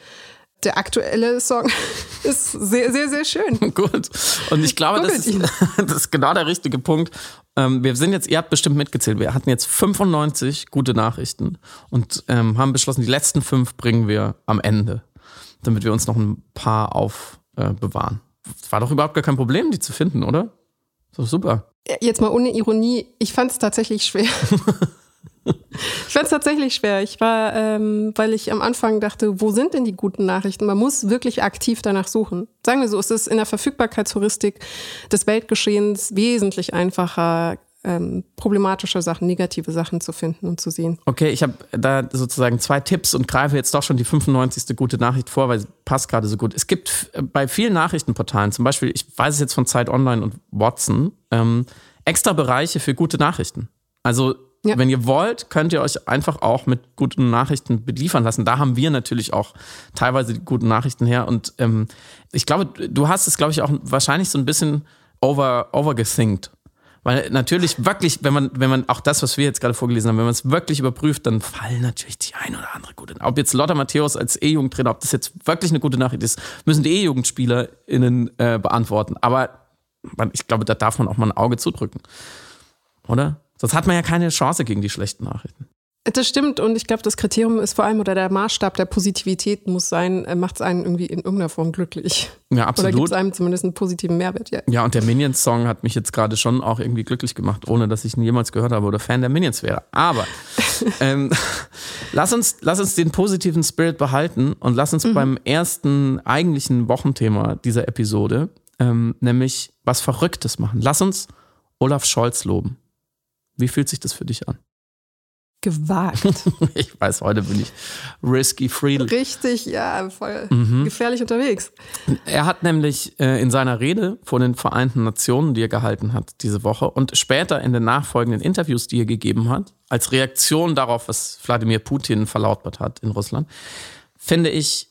der aktuelle Song (laughs) ist sehr, sehr, sehr schön. (laughs) Gut. Und ich glaube, das ist, (laughs) das ist, genau der richtige Punkt. Ähm, wir sind jetzt, ihr habt bestimmt mitgezählt, wir hatten jetzt 95 gute Nachrichten und ähm, haben beschlossen, die letzten fünf bringen wir am Ende, damit wir uns noch ein paar aufbewahren. Äh, War doch überhaupt gar kein Problem, die zu finden, oder? So super. Jetzt mal ohne Ironie, ich fand es tatsächlich schwer. (laughs) Ich fand es tatsächlich schwer. Ich war, ähm, weil ich am Anfang dachte, wo sind denn die guten Nachrichten? Man muss wirklich aktiv danach suchen. Sagen wir so, es ist in der Verfügbarkeitsheuristik des Weltgeschehens wesentlich einfacher, ähm, problematische Sachen, negative Sachen zu finden und zu sehen. Okay, ich habe da sozusagen zwei Tipps und greife jetzt doch schon die 95. gute Nachricht vor, weil sie passt gerade so gut. Es gibt bei vielen Nachrichtenportalen, zum Beispiel, ich weiß es jetzt von Zeit Online und Watson, ähm, extra Bereiche für gute Nachrichten. Also ja. Wenn ihr wollt, könnt ihr euch einfach auch mit guten Nachrichten beliefern lassen. Da haben wir natürlich auch teilweise die guten Nachrichten her. Und ähm, ich glaube, du hast es, glaube ich, auch wahrscheinlich so ein bisschen over, overgethinkt. Weil natürlich wirklich, wenn man, wenn man auch das, was wir jetzt gerade vorgelesen haben, wenn man es wirklich überprüft, dann fallen natürlich die ein oder andere gute. Ob jetzt Lotta Matthäus als E-Jugendtrainer, ob das jetzt wirklich eine gute Nachricht ist, müssen die E-JugendspielerInnen äh, beantworten. Aber ich glaube, da darf man auch mal ein Auge zudrücken. Oder? Sonst hat man ja keine Chance gegen die schlechten Nachrichten. Das stimmt und ich glaube, das Kriterium ist vor allem oder der Maßstab der Positivität muss sein, äh, macht es einen irgendwie in irgendeiner Form glücklich. Ja, absolut. Oder gibt es einem zumindest einen positiven Mehrwert, ja. Ja, und der Minions-Song hat mich jetzt gerade schon auch irgendwie glücklich gemacht, ohne dass ich ihn jemals gehört habe oder Fan der Minions wäre. Aber (laughs) ähm, lass, uns, lass uns den positiven Spirit behalten und lass uns mhm. beim ersten eigentlichen Wochenthema dieser Episode, ähm, nämlich was Verrücktes machen. Lass uns Olaf Scholz loben. Wie fühlt sich das für dich an? Gewagt. (laughs) ich weiß, heute bin ich risky free. Richtig, ja, voll mhm. gefährlich unterwegs. Er hat nämlich äh, in seiner Rede vor den Vereinten Nationen, die er gehalten hat diese Woche und später in den nachfolgenden Interviews, die er gegeben hat, als Reaktion darauf, was Wladimir Putin verlautbart hat in Russland, finde ich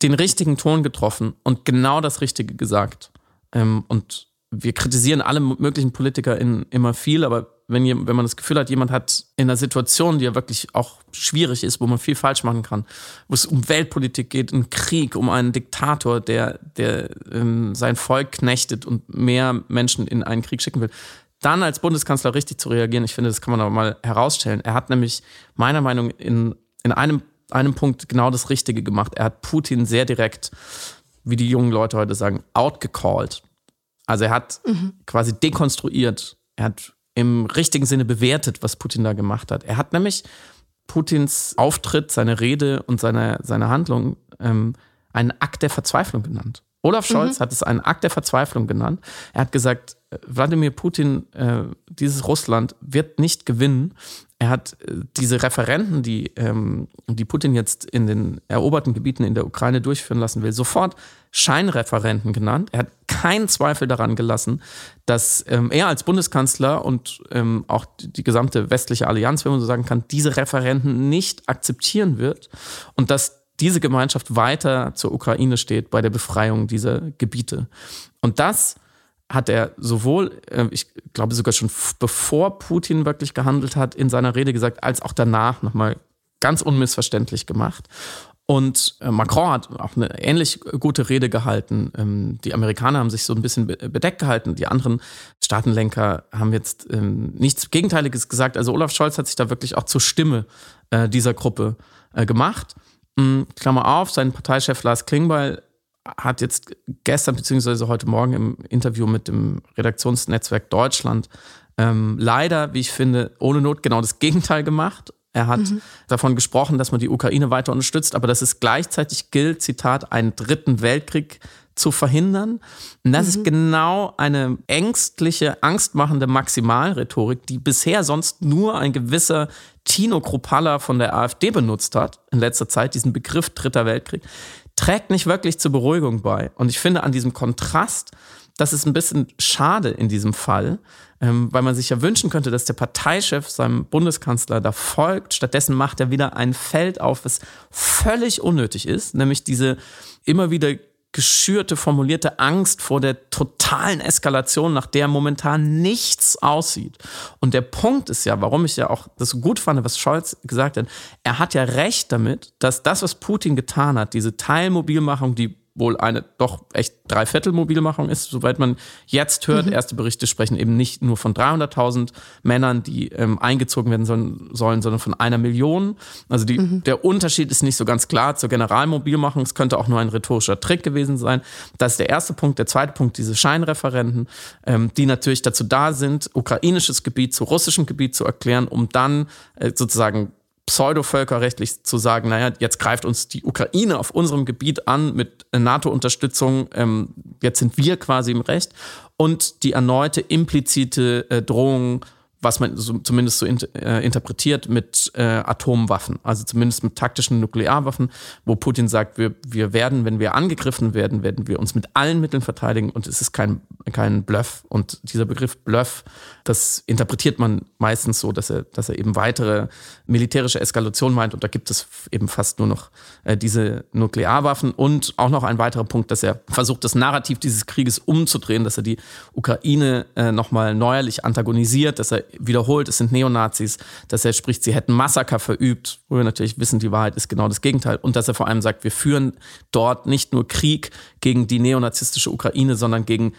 den richtigen Ton getroffen und genau das Richtige gesagt. Ähm, und wir kritisieren alle möglichen Politiker in immer viel, aber wenn, wenn man das Gefühl hat, jemand hat in einer Situation, die ja wirklich auch schwierig ist, wo man viel falsch machen kann, wo es um Weltpolitik geht, um Krieg, um einen Diktator, der, der ähm, sein Volk knechtet und mehr Menschen in einen Krieg schicken will, dann als Bundeskanzler richtig zu reagieren, ich finde, das kann man aber mal herausstellen. Er hat nämlich meiner Meinung nach in, in einem, einem Punkt genau das Richtige gemacht. Er hat Putin sehr direkt, wie die jungen Leute heute sagen, outgecalled. Also er hat mhm. quasi dekonstruiert, er hat im richtigen Sinne bewertet, was Putin da gemacht hat. Er hat nämlich Putins Auftritt, seine Rede und seine, seine Handlung ähm, einen Akt der Verzweiflung genannt. Olaf Scholz mhm. hat es einen Akt der Verzweiflung genannt. Er hat gesagt, Wladimir Putin, äh, dieses Russland wird nicht gewinnen. Er hat äh, diese Referenten, die, ähm, die Putin jetzt in den eroberten Gebieten in der Ukraine durchführen lassen will, sofort Scheinreferenten genannt. Er hat keinen Zweifel daran gelassen, dass ähm, er als Bundeskanzler und ähm, auch die gesamte westliche Allianz, wenn man so sagen kann, diese Referenten nicht akzeptieren wird und dass diese Gemeinschaft weiter zur Ukraine steht bei der Befreiung dieser Gebiete. Und das hat er sowohl, äh, ich glaube sogar schon bevor Putin wirklich gehandelt hat, in seiner Rede gesagt, als auch danach nochmal ganz unmissverständlich gemacht. Und äh, Macron hat auch eine ähnlich gute Rede gehalten. Ähm, die Amerikaner haben sich so ein bisschen bedeckt gehalten. Die anderen Staatenlenker haben jetzt ähm, nichts Gegenteiliges gesagt. Also Olaf Scholz hat sich da wirklich auch zur Stimme äh, dieser Gruppe gemacht. Hm, Klammer auf, sein Parteichef Lars Klingbeil hat jetzt gestern bzw. heute Morgen im Interview mit dem Redaktionsnetzwerk Deutschland ähm, leider, wie ich finde, ohne Not genau das Gegenteil gemacht. Er hat mhm. davon gesprochen, dass man die Ukraine weiter unterstützt, aber dass es gleichzeitig gilt, Zitat, einen dritten Weltkrieg zu verhindern. Und das mhm. ist genau eine ängstliche, angstmachende Maximalrhetorik, die bisher sonst nur ein gewisser Tino Kruppalla von der AfD benutzt hat in letzter Zeit, diesen Begriff Dritter Weltkrieg, trägt nicht wirklich zur Beruhigung bei. Und ich finde an diesem Kontrast, das ist ein bisschen schade in diesem Fall, ähm, weil man sich ja wünschen könnte, dass der Parteichef seinem Bundeskanzler da folgt. Stattdessen macht er wieder ein Feld auf, was völlig unnötig ist, nämlich diese immer wieder geschürte, formulierte Angst vor der totalen Eskalation, nach der momentan nichts aussieht. Und der Punkt ist ja, warum ich ja auch das gut fand, was Scholz gesagt hat, er hat ja recht damit, dass das, was Putin getan hat, diese Teilmobilmachung, die wohl eine doch echt Dreiviertel-Mobilmachung ist, soweit man jetzt hört. Mhm. Erste Berichte sprechen eben nicht nur von 300.000 Männern, die ähm, eingezogen werden sollen, sollen, sondern von einer Million. Also die, mhm. der Unterschied ist nicht so ganz klar zur Generalmobilmachung. Es könnte auch nur ein rhetorischer Trick gewesen sein. Das ist der erste Punkt. Der zweite Punkt, diese Scheinreferenten, ähm, die natürlich dazu da sind, ukrainisches Gebiet zu russischem Gebiet zu erklären, um dann äh, sozusagen pseudo-völkerrechtlich zu sagen, naja, jetzt greift uns die Ukraine auf unserem Gebiet an mit NATO-Unterstützung, ähm, jetzt sind wir quasi im Recht. Und die erneute implizite äh, Drohung was man so, zumindest so in, äh, interpretiert mit äh, Atomwaffen, also zumindest mit taktischen Nuklearwaffen, wo Putin sagt, wir, wir werden, wenn wir angegriffen werden, werden wir uns mit allen Mitteln verteidigen und es ist kein, kein Bluff. Und dieser Begriff Bluff, das interpretiert man meistens so, dass er, dass er eben weitere militärische Eskalation meint. Und da gibt es eben fast nur noch äh, diese Nuklearwaffen. Und auch noch ein weiterer Punkt, dass er versucht, das Narrativ dieses Krieges umzudrehen, dass er die Ukraine äh, nochmal neuerlich antagonisiert, dass er wiederholt, es sind Neonazis, dass er spricht, sie hätten Massaker verübt, wo wir natürlich wissen, die Wahrheit ist genau das Gegenteil. Und dass er vor allem sagt, wir führen dort nicht nur Krieg gegen die neonazistische Ukraine, sondern gegen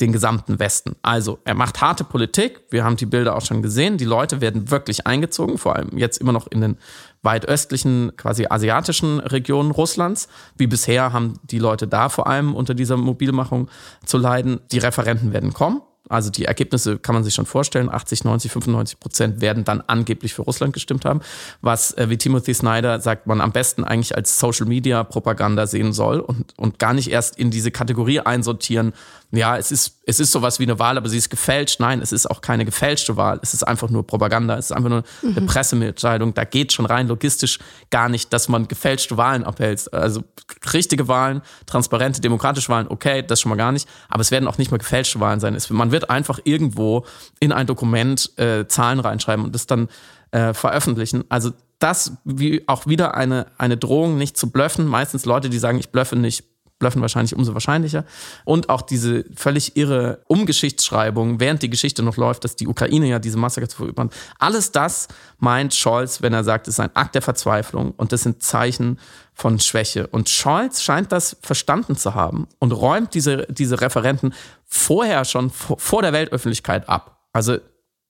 den gesamten Westen. Also er macht harte Politik, wir haben die Bilder auch schon gesehen, die Leute werden wirklich eingezogen, vor allem jetzt immer noch in den weit östlichen, quasi asiatischen Regionen Russlands. Wie bisher haben die Leute da vor allem unter dieser Mobilmachung zu leiden. Die Referenten werden kommen, also die Ergebnisse kann man sich schon vorstellen. 80, 90, 95 Prozent werden dann angeblich für Russland gestimmt haben, was, äh, wie Timothy Snyder sagt, man am besten eigentlich als Social Media Propaganda sehen soll und, und gar nicht erst in diese Kategorie einsortieren, ja, es ist, es ist sowas wie eine Wahl, aber sie ist gefälscht. Nein, es ist auch keine gefälschte Wahl. Es ist einfach nur Propaganda. Es ist einfach nur eine mhm. Pressemitteilung. Da geht schon rein logistisch gar nicht, dass man gefälschte Wahlen abhält. Also richtige Wahlen, transparente, demokratische Wahlen, okay, das schon mal gar nicht. Aber es werden auch nicht mal gefälschte Wahlen sein. Es, man wird einfach irgendwo in ein Dokument äh, Zahlen reinschreiben und das dann äh, veröffentlichen. Also das wie auch wieder eine, eine Drohung, nicht zu blöffen. Meistens Leute, die sagen, ich blöffe nicht, Blöffen wahrscheinlich umso wahrscheinlicher. Und auch diese völlig irre Umgeschichtsschreibung, während die Geschichte noch läuft, dass die Ukraine ja diese Massaker zu verüben hat. Alles das meint Scholz, wenn er sagt, es ist ein Akt der Verzweiflung und das sind Zeichen von Schwäche. Und Scholz scheint das verstanden zu haben und räumt diese, diese Referenten vorher schon vor der Weltöffentlichkeit ab. Also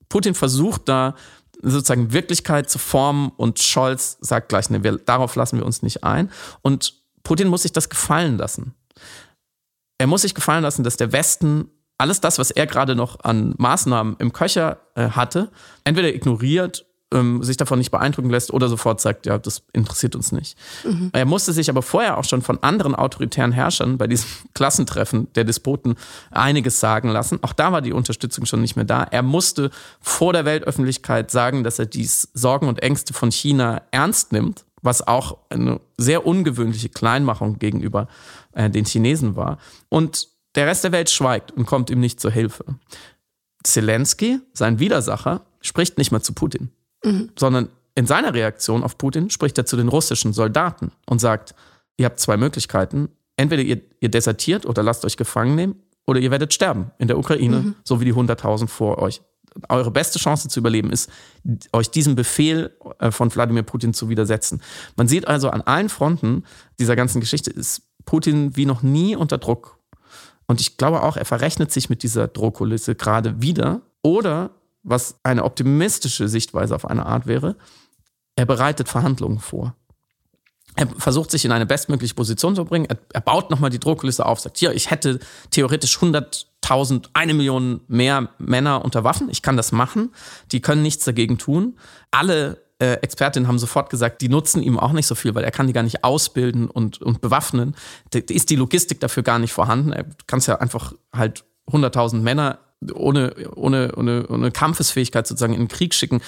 Putin versucht da sozusagen Wirklichkeit zu formen und Scholz sagt gleich, ne, wir, darauf lassen wir uns nicht ein. Und Putin muss sich das gefallen lassen. Er muss sich gefallen lassen, dass der Westen alles das, was er gerade noch an Maßnahmen im Köcher äh, hatte, entweder ignoriert ähm, sich davon nicht beeindrucken lässt oder sofort sagt, ja, das interessiert uns nicht. Mhm. Er musste sich aber vorher auch schon von anderen autoritären Herrschern bei diesem (laughs) Klassentreffen der Despoten einiges sagen lassen. Auch da war die Unterstützung schon nicht mehr da. Er musste vor der Weltöffentlichkeit sagen, dass er die Sorgen und Ängste von China ernst nimmt, was auch eine sehr ungewöhnliche Kleinmachung gegenüber äh, den Chinesen war. Und der Rest der Welt schweigt und kommt ihm nicht zur Hilfe. Zelensky, sein Widersacher, spricht nicht mehr zu Putin, mhm. sondern in seiner Reaktion auf Putin spricht er zu den russischen Soldaten und sagt, ihr habt zwei Möglichkeiten. Entweder ihr, ihr desertiert oder lasst euch gefangen nehmen oder ihr werdet sterben in der Ukraine, mhm. so wie die 100.000 vor euch. Eure beste Chance zu überleben ist, euch diesem Befehl äh, von Wladimir Putin zu widersetzen. Man sieht also an allen Fronten dieser ganzen Geschichte ist Putin wie noch nie unter Druck. Und ich glaube auch, er verrechnet sich mit dieser Drohkulisse gerade wieder. Oder was eine optimistische Sichtweise auf eine Art wäre, er bereitet Verhandlungen vor. Er versucht sich in eine bestmögliche Position zu bringen. Er, er baut nochmal die Druckliste auf, sagt, hier, ich hätte theoretisch 100.000, eine Million mehr Männer unter Waffen. Ich kann das machen. Die können nichts dagegen tun. Alle äh, Expertinnen haben sofort gesagt, die nutzen ihm auch nicht so viel, weil er kann die gar nicht ausbilden und, und bewaffnen. Da ist die Logistik dafür gar nicht vorhanden. Er kann ja einfach halt 100.000 Männer ohne, ohne, ohne, ohne Kampfesfähigkeit sozusagen in den Krieg schicken,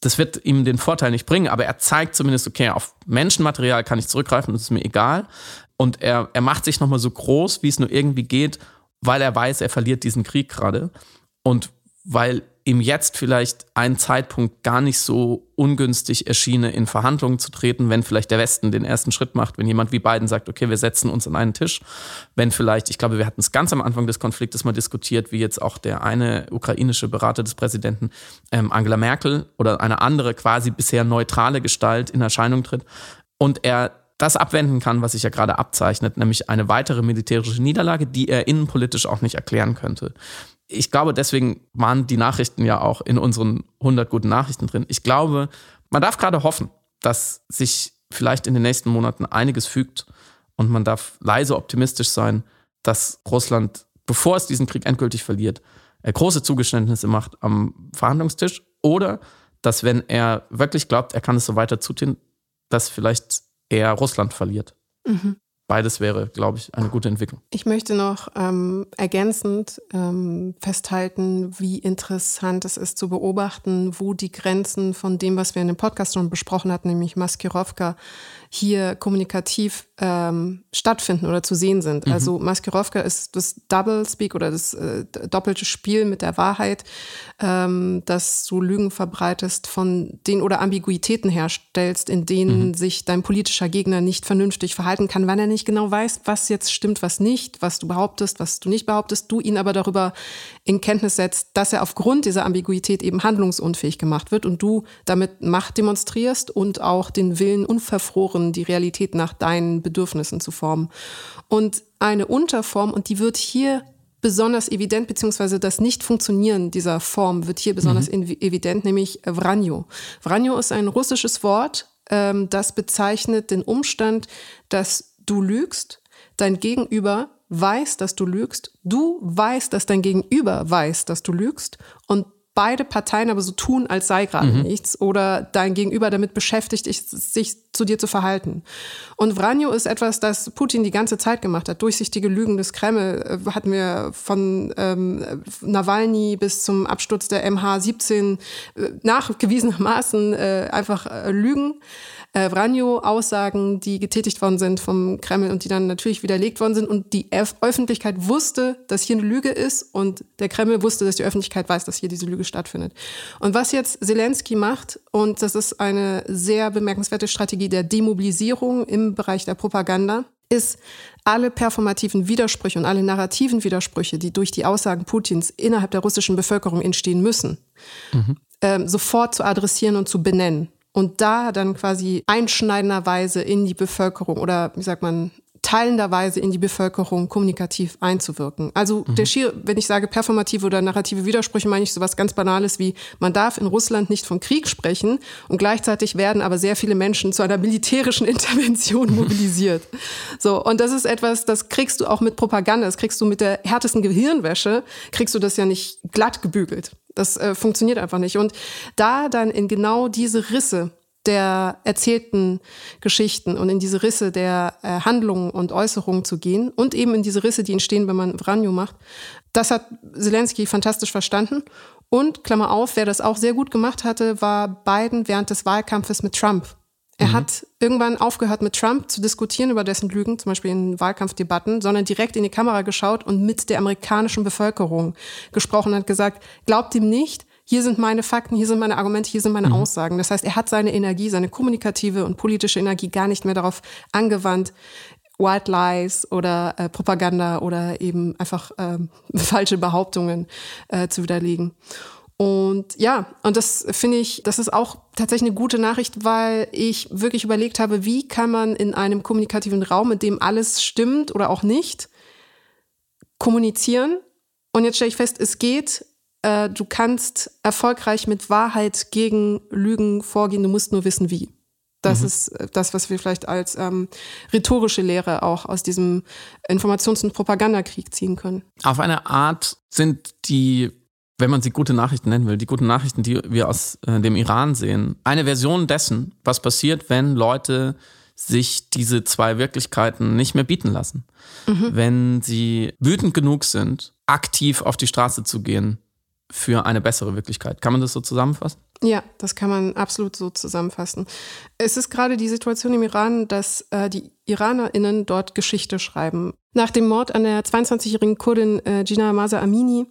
das wird ihm den Vorteil nicht bringen, aber er zeigt zumindest, okay, auf Menschenmaterial kann ich zurückgreifen, das ist mir egal. Und er, er macht sich nochmal so groß, wie es nur irgendwie geht, weil er weiß, er verliert diesen Krieg gerade. Und weil ihm jetzt vielleicht ein Zeitpunkt gar nicht so ungünstig erschiene, in Verhandlungen zu treten, wenn vielleicht der Westen den ersten Schritt macht, wenn jemand wie Biden sagt, okay, wir setzen uns an einen Tisch, wenn vielleicht, ich glaube, wir hatten es ganz am Anfang des Konfliktes mal diskutiert, wie jetzt auch der eine ukrainische Berater des Präsidenten ähm, Angela Merkel oder eine andere quasi bisher neutrale Gestalt in Erscheinung tritt und er das abwenden kann, was sich ja gerade abzeichnet, nämlich eine weitere militärische Niederlage, die er innenpolitisch auch nicht erklären könnte ich glaube, deswegen waren die Nachrichten ja auch in unseren 100 guten Nachrichten drin. Ich glaube, man darf gerade hoffen, dass sich vielleicht in den nächsten Monaten einiges fügt und man darf leise optimistisch sein, dass Russland, bevor es diesen Krieg endgültig verliert, äh, große Zugeständnisse macht am Verhandlungstisch oder dass, wenn er wirklich glaubt, er kann es so weiter zutun, dass vielleicht er Russland verliert. Mhm beides wäre, glaube ich, eine gute Entwicklung. Ich möchte noch ähm, ergänzend ähm, festhalten, wie interessant es ist zu beobachten, wo die Grenzen von dem, was wir in dem Podcast schon besprochen hatten, nämlich Maskirovka, hier kommunikativ ähm, stattfinden oder zu sehen sind. Mhm. Also Maskirovka ist das Double Speak oder das äh, doppelte Spiel mit der Wahrheit, ähm, dass du Lügen verbreitest von den oder Ambiguitäten herstellst, in denen mhm. sich dein politischer Gegner nicht vernünftig verhalten kann, weil er nicht genau weiß, was jetzt stimmt, was nicht, was du behauptest, was du nicht behauptest, du ihn aber darüber in Kenntnis setzt, dass er aufgrund dieser Ambiguität eben handlungsunfähig gemacht wird und du damit Macht demonstrierst und auch den Willen unverfroren, die Realität nach deinen Bedürfnissen zu formen. Und eine Unterform, und die wird hier besonders evident, beziehungsweise das Nicht-Funktionieren dieser Form wird hier besonders mhm. evident, nämlich Vranjo. Vranjo ist ein russisches Wort, ähm, das bezeichnet den Umstand, dass du lügst, dein Gegenüber weiß, dass du lügst, du weißt, dass dein Gegenüber weiß, dass du lügst und beide Parteien aber so tun, als sei gerade mhm. nichts oder dein Gegenüber damit beschäftigt sich zu dir zu verhalten. Und Vranjo ist etwas, das Putin die ganze Zeit gemacht hat. Durchsichtige Lügen des Kreml äh, hatten wir von ähm, Nawalny bis zum Absturz der MH17 äh, nachgewiesenermaßen äh, einfach äh, Lügen äh, Vranjo-Aussagen, die getätigt worden sind vom Kreml und die dann natürlich widerlegt worden sind. Und die Öf Öffentlichkeit wusste, dass hier eine Lüge ist und der Kreml wusste, dass die Öffentlichkeit weiß, dass hier diese Lüge stattfindet. Und was jetzt Zelensky macht, und das ist eine sehr bemerkenswerte Strategie der Demobilisierung im Bereich der Propaganda, ist alle performativen Widersprüche und alle narrativen Widersprüche, die durch die Aussagen Putins innerhalb der russischen Bevölkerung entstehen müssen, mhm. ähm, sofort zu adressieren und zu benennen und da dann quasi einschneidenderweise in die Bevölkerung oder wie sagt man, teilenderweise in die Bevölkerung kommunikativ einzuwirken. Also mhm. der schier, wenn ich sage performative oder narrative Widersprüche, meine ich sowas ganz Banales wie, man darf in Russland nicht von Krieg sprechen und gleichzeitig werden aber sehr viele Menschen zu einer militärischen (laughs) Intervention mobilisiert. so, und das ist etwas, das kriegst du auch mit Propaganda, das kriegst du mit der härtesten Gehirnwäsche, kriegst du das ja nicht glatt gebügelt. Das äh, funktioniert einfach nicht. Und da dann in genau diese Risse der erzählten Geschichten und in diese Risse der äh, Handlungen und Äußerungen zu gehen und eben in diese Risse, die entstehen, wenn man Vranjo macht. Das hat Zelensky fantastisch verstanden. Und, Klammer auf, wer das auch sehr gut gemacht hatte, war Biden während des Wahlkampfes mit Trump. Er mhm. hat irgendwann aufgehört, mit Trump zu diskutieren über dessen Lügen, zum Beispiel in Wahlkampfdebatten, sondern direkt in die Kamera geschaut und mit der amerikanischen Bevölkerung gesprochen und hat gesagt, glaubt ihm nicht, hier sind meine Fakten, hier sind meine Argumente, hier sind meine mhm. Aussagen. Das heißt, er hat seine Energie, seine kommunikative und politische Energie gar nicht mehr darauf angewandt, White Lies oder äh, Propaganda oder eben einfach äh, (laughs) falsche Behauptungen äh, zu widerlegen. Und ja, und das finde ich, das ist auch tatsächlich eine gute Nachricht, weil ich wirklich überlegt habe, wie kann man in einem kommunikativen Raum, in dem alles stimmt oder auch nicht, kommunizieren. Und jetzt stelle ich fest, es geht äh, du kannst erfolgreich mit Wahrheit gegen Lügen vorgehen, du musst nur wissen, wie. Das mhm. ist äh, das, was wir vielleicht als ähm, rhetorische Lehre auch aus diesem Informations- und Propagandakrieg ziehen können. Auf eine Art sind die, wenn man sie gute Nachrichten nennen will, die guten Nachrichten, die wir aus äh, dem Iran sehen, eine Version dessen, was passiert, wenn Leute sich diese zwei Wirklichkeiten nicht mehr bieten lassen. Mhm. Wenn sie wütend genug sind, aktiv auf die Straße zu gehen für eine bessere Wirklichkeit. Kann man das so zusammenfassen? Ja, das kann man absolut so zusammenfassen. Es ist gerade die Situation im Iran, dass äh, die IranerInnen dort Geschichte schreiben. Nach dem Mord an der 22-jährigen Kurdin äh, Gina Masa Amini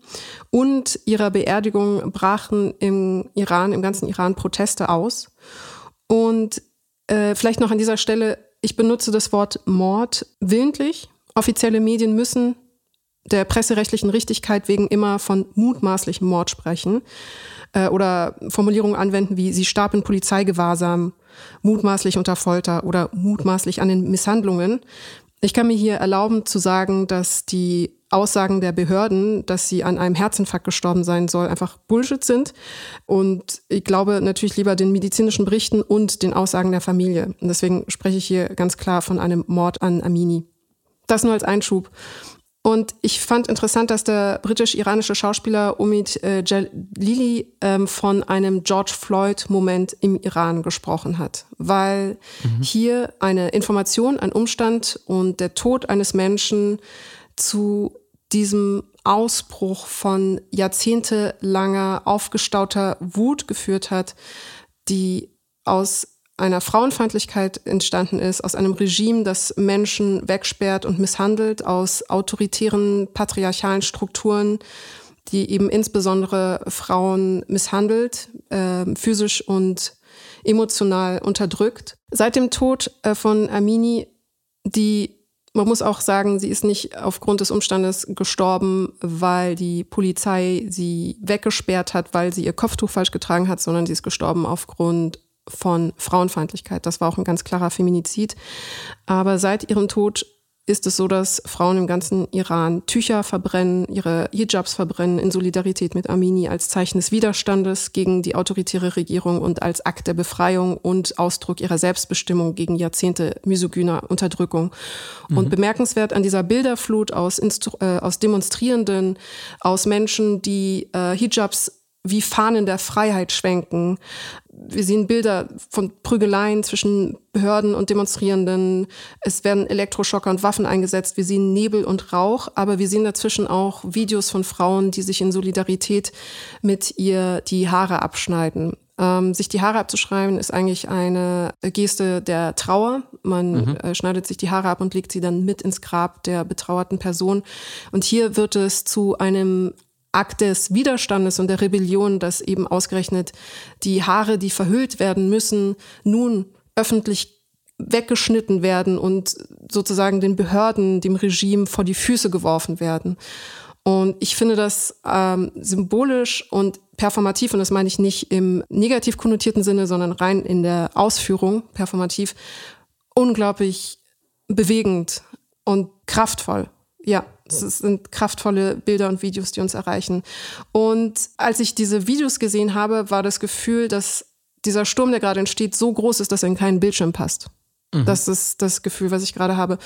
und ihrer Beerdigung brachen im Iran, im ganzen Iran Proteste aus. Und äh, vielleicht noch an dieser Stelle, ich benutze das Wort Mord willentlich. Offizielle Medien müssen der presserechtlichen Richtigkeit wegen immer von mutmaßlichem Mord sprechen äh, oder Formulierungen anwenden wie sie starb in Polizeigewahrsam, mutmaßlich unter Folter oder mutmaßlich an den Misshandlungen. Ich kann mir hier erlauben zu sagen, dass die Aussagen der Behörden, dass sie an einem Herzinfarkt gestorben sein soll, einfach Bullshit sind. Und ich glaube natürlich lieber den medizinischen Berichten und den Aussagen der Familie. Und deswegen spreche ich hier ganz klar von einem Mord an Amini. Das nur als Einschub. Und ich fand interessant, dass der britisch-iranische Schauspieler Omid äh, Jalili ähm, von einem George Floyd-Moment im Iran gesprochen hat, weil mhm. hier eine Information, ein Umstand und der Tod eines Menschen zu diesem Ausbruch von jahrzehntelanger aufgestauter Wut geführt hat, die aus einer Frauenfeindlichkeit entstanden ist, aus einem Regime, das Menschen wegsperrt und misshandelt, aus autoritären, patriarchalen Strukturen, die eben insbesondere Frauen misshandelt, äh, physisch und emotional unterdrückt. Seit dem Tod äh, von Amini, die man muss auch sagen, sie ist nicht aufgrund des Umstandes gestorben, weil die Polizei sie weggesperrt hat, weil sie ihr Kopftuch falsch getragen hat, sondern sie ist gestorben aufgrund von Frauenfeindlichkeit. Das war auch ein ganz klarer Feminizid. Aber seit ihrem Tod ist es so, dass Frauen im ganzen Iran Tücher verbrennen, ihre Hijabs verbrennen in Solidarität mit Armeni als Zeichen des Widerstandes gegen die autoritäre Regierung und als Akt der Befreiung und Ausdruck ihrer Selbstbestimmung gegen Jahrzehnte misogyner Unterdrückung. Mhm. Und bemerkenswert an dieser Bilderflut aus, Instru äh, aus Demonstrierenden, aus Menschen, die äh, Hijabs wie Fahnen der Freiheit schwenken. Wir sehen Bilder von Prügeleien zwischen Behörden und Demonstrierenden. Es werden Elektroschocker und Waffen eingesetzt. Wir sehen Nebel und Rauch, aber wir sehen dazwischen auch Videos von Frauen, die sich in Solidarität mit ihr die Haare abschneiden. Ähm, sich die Haare abzuschreiben ist eigentlich eine Geste der Trauer. Man mhm. äh, schneidet sich die Haare ab und legt sie dann mit ins Grab der betrauerten Person. Und hier wird es zu einem Akt des Widerstandes und der Rebellion, dass eben ausgerechnet die Haare, die verhüllt werden müssen, nun öffentlich weggeschnitten werden und sozusagen den Behörden, dem Regime vor die Füße geworfen werden. Und ich finde das ähm, symbolisch und performativ, und das meine ich nicht im negativ konnotierten Sinne, sondern rein in der Ausführung performativ, unglaublich bewegend und kraftvoll. Ja, es sind kraftvolle Bilder und Videos, die uns erreichen. Und als ich diese Videos gesehen habe, war das Gefühl, dass dieser Sturm, der gerade entsteht, so groß ist, dass er in keinen Bildschirm passt. Mhm. Das ist das Gefühl, was ich gerade habe.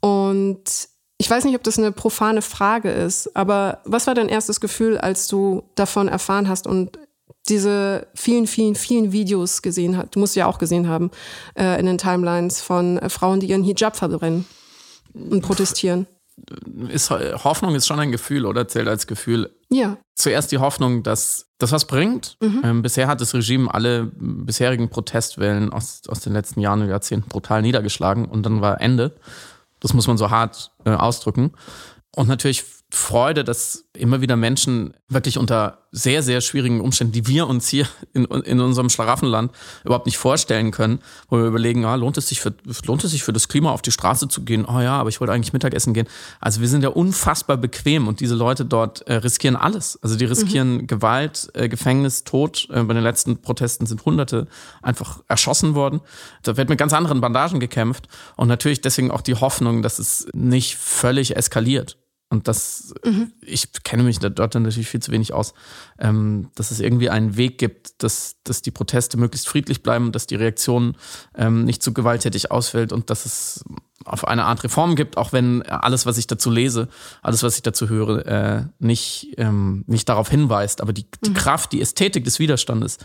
Und Ich weiß nicht, ob das eine profane Frage ist, aber was war dein erstes Gefühl, als du davon erfahren hast und diese vielen, vielen, vielen Videos gesehen hast? Du musst ja auch gesehen haben äh, in den Timelines von äh, Frauen, die ihren Hijab verbrennen und protestieren. Ist, Hoffnung ist schon ein Gefühl oder zählt als Gefühl. Ja. Zuerst die Hoffnung, dass das was bringt. Mhm. Ähm, bisher hat das Regime alle bisherigen Protestwellen aus, aus den letzten Jahren und Jahrzehnten brutal niedergeschlagen und dann war Ende. Das muss man so hart äh, ausdrücken. Und natürlich Freude, dass immer wieder Menschen wirklich unter sehr, sehr schwierigen Umständen, die wir uns hier in, in unserem Schlaraffenland überhaupt nicht vorstellen können, wo wir überlegen, ah, lohnt, es sich für, lohnt es sich für das Klima auf die Straße zu gehen? Oh ja, aber ich wollte eigentlich Mittagessen gehen. Also wir sind ja unfassbar bequem und diese Leute dort äh, riskieren alles. Also die riskieren mhm. Gewalt, äh, Gefängnis, Tod. Äh, bei den letzten Protesten sind Hunderte einfach erschossen worden. Da wird mit ganz anderen Bandagen gekämpft und natürlich deswegen auch die Hoffnung, dass es nicht völlig eskaliert. Und das, mhm. ich kenne mich da dort natürlich viel zu wenig aus, ähm, dass es irgendwie einen Weg gibt, dass, dass die Proteste möglichst friedlich bleiben, dass die Reaktion ähm, nicht zu gewalttätig ausfällt und dass es auf eine Art Reform gibt, auch wenn alles, was ich dazu lese, alles, was ich dazu höre, äh, nicht, ähm, nicht darauf hinweist. Aber die, die mhm. Kraft, die Ästhetik des Widerstandes,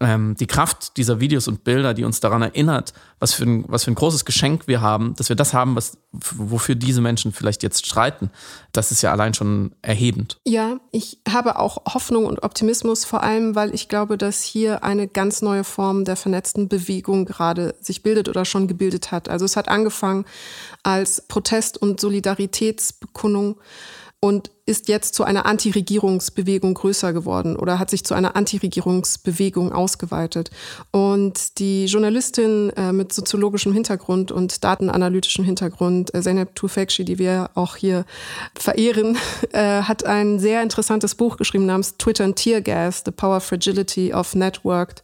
ähm, die Kraft dieser Videos und Bilder, die uns daran erinnert, was für, ein, was für ein großes Geschenk wir haben, dass wir das haben, was, wofür diese Menschen vielleicht jetzt streiten, das ist ja allein schon erhebend. Ja, ich habe auch Hoffnung und Optimismus, vor allem, weil ich glaube, dass hier eine ganz neue Form der vernetzten Bewegung gerade sich bildet oder schon gebildet hat. Also es hat angefangen als Protest- und Solidaritätsbekundung und ist jetzt zu einer Anti-Regierungsbewegung größer geworden oder hat sich zu einer Anti-Regierungsbewegung ausgeweitet. Und die Journalistin äh, mit soziologischem Hintergrund und datenanalytischem Hintergrund, äh, Zeynep Tufekci, die wir auch hier verehren, (laughs) äh, hat ein sehr interessantes Buch geschrieben namens Twitter and Tear Gas, The Power Fragility of Networked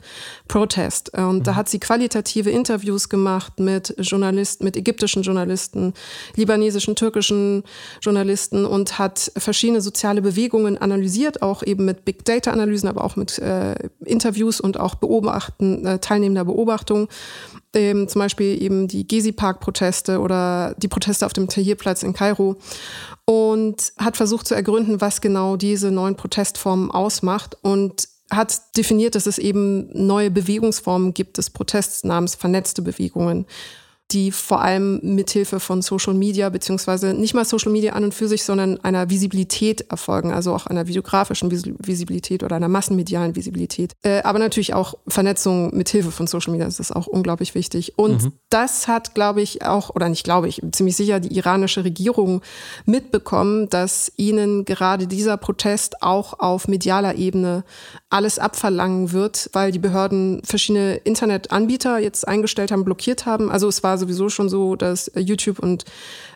Protest. Und mhm. da hat sie qualitative Interviews gemacht mit Journalisten, mit ägyptischen Journalisten, libanesischen, türkischen Journalisten und hat verschiedene soziale Bewegungen analysiert, auch eben mit Big Data Analysen, aber auch mit äh, Interviews und auch Beobachten, äh, teilnehmender Beobachtung. Ähm, zum Beispiel eben die Gezi Park Proteste oder die Proteste auf dem Tahrirplatz in Kairo und hat versucht zu ergründen, was genau diese neuen Protestformen ausmacht und hat definiert, dass es eben neue Bewegungsformen gibt des Protests namens vernetzte Bewegungen die vor allem mithilfe von Social Media, beziehungsweise nicht mal Social Media an und für sich, sondern einer Visibilität erfolgen, also auch einer videografischen Visibilität oder einer massenmedialen Visibilität. Äh, aber natürlich auch Vernetzung mithilfe von Social Media, das ist auch unglaublich wichtig. Und mhm. das hat, glaube ich, auch, oder nicht glaube ich, ziemlich sicher die iranische Regierung mitbekommen, dass ihnen gerade dieser Protest auch auf medialer Ebene alles abverlangen wird, weil die Behörden verschiedene Internetanbieter jetzt eingestellt haben, blockiert haben. Also es war sowieso schon so, dass YouTube und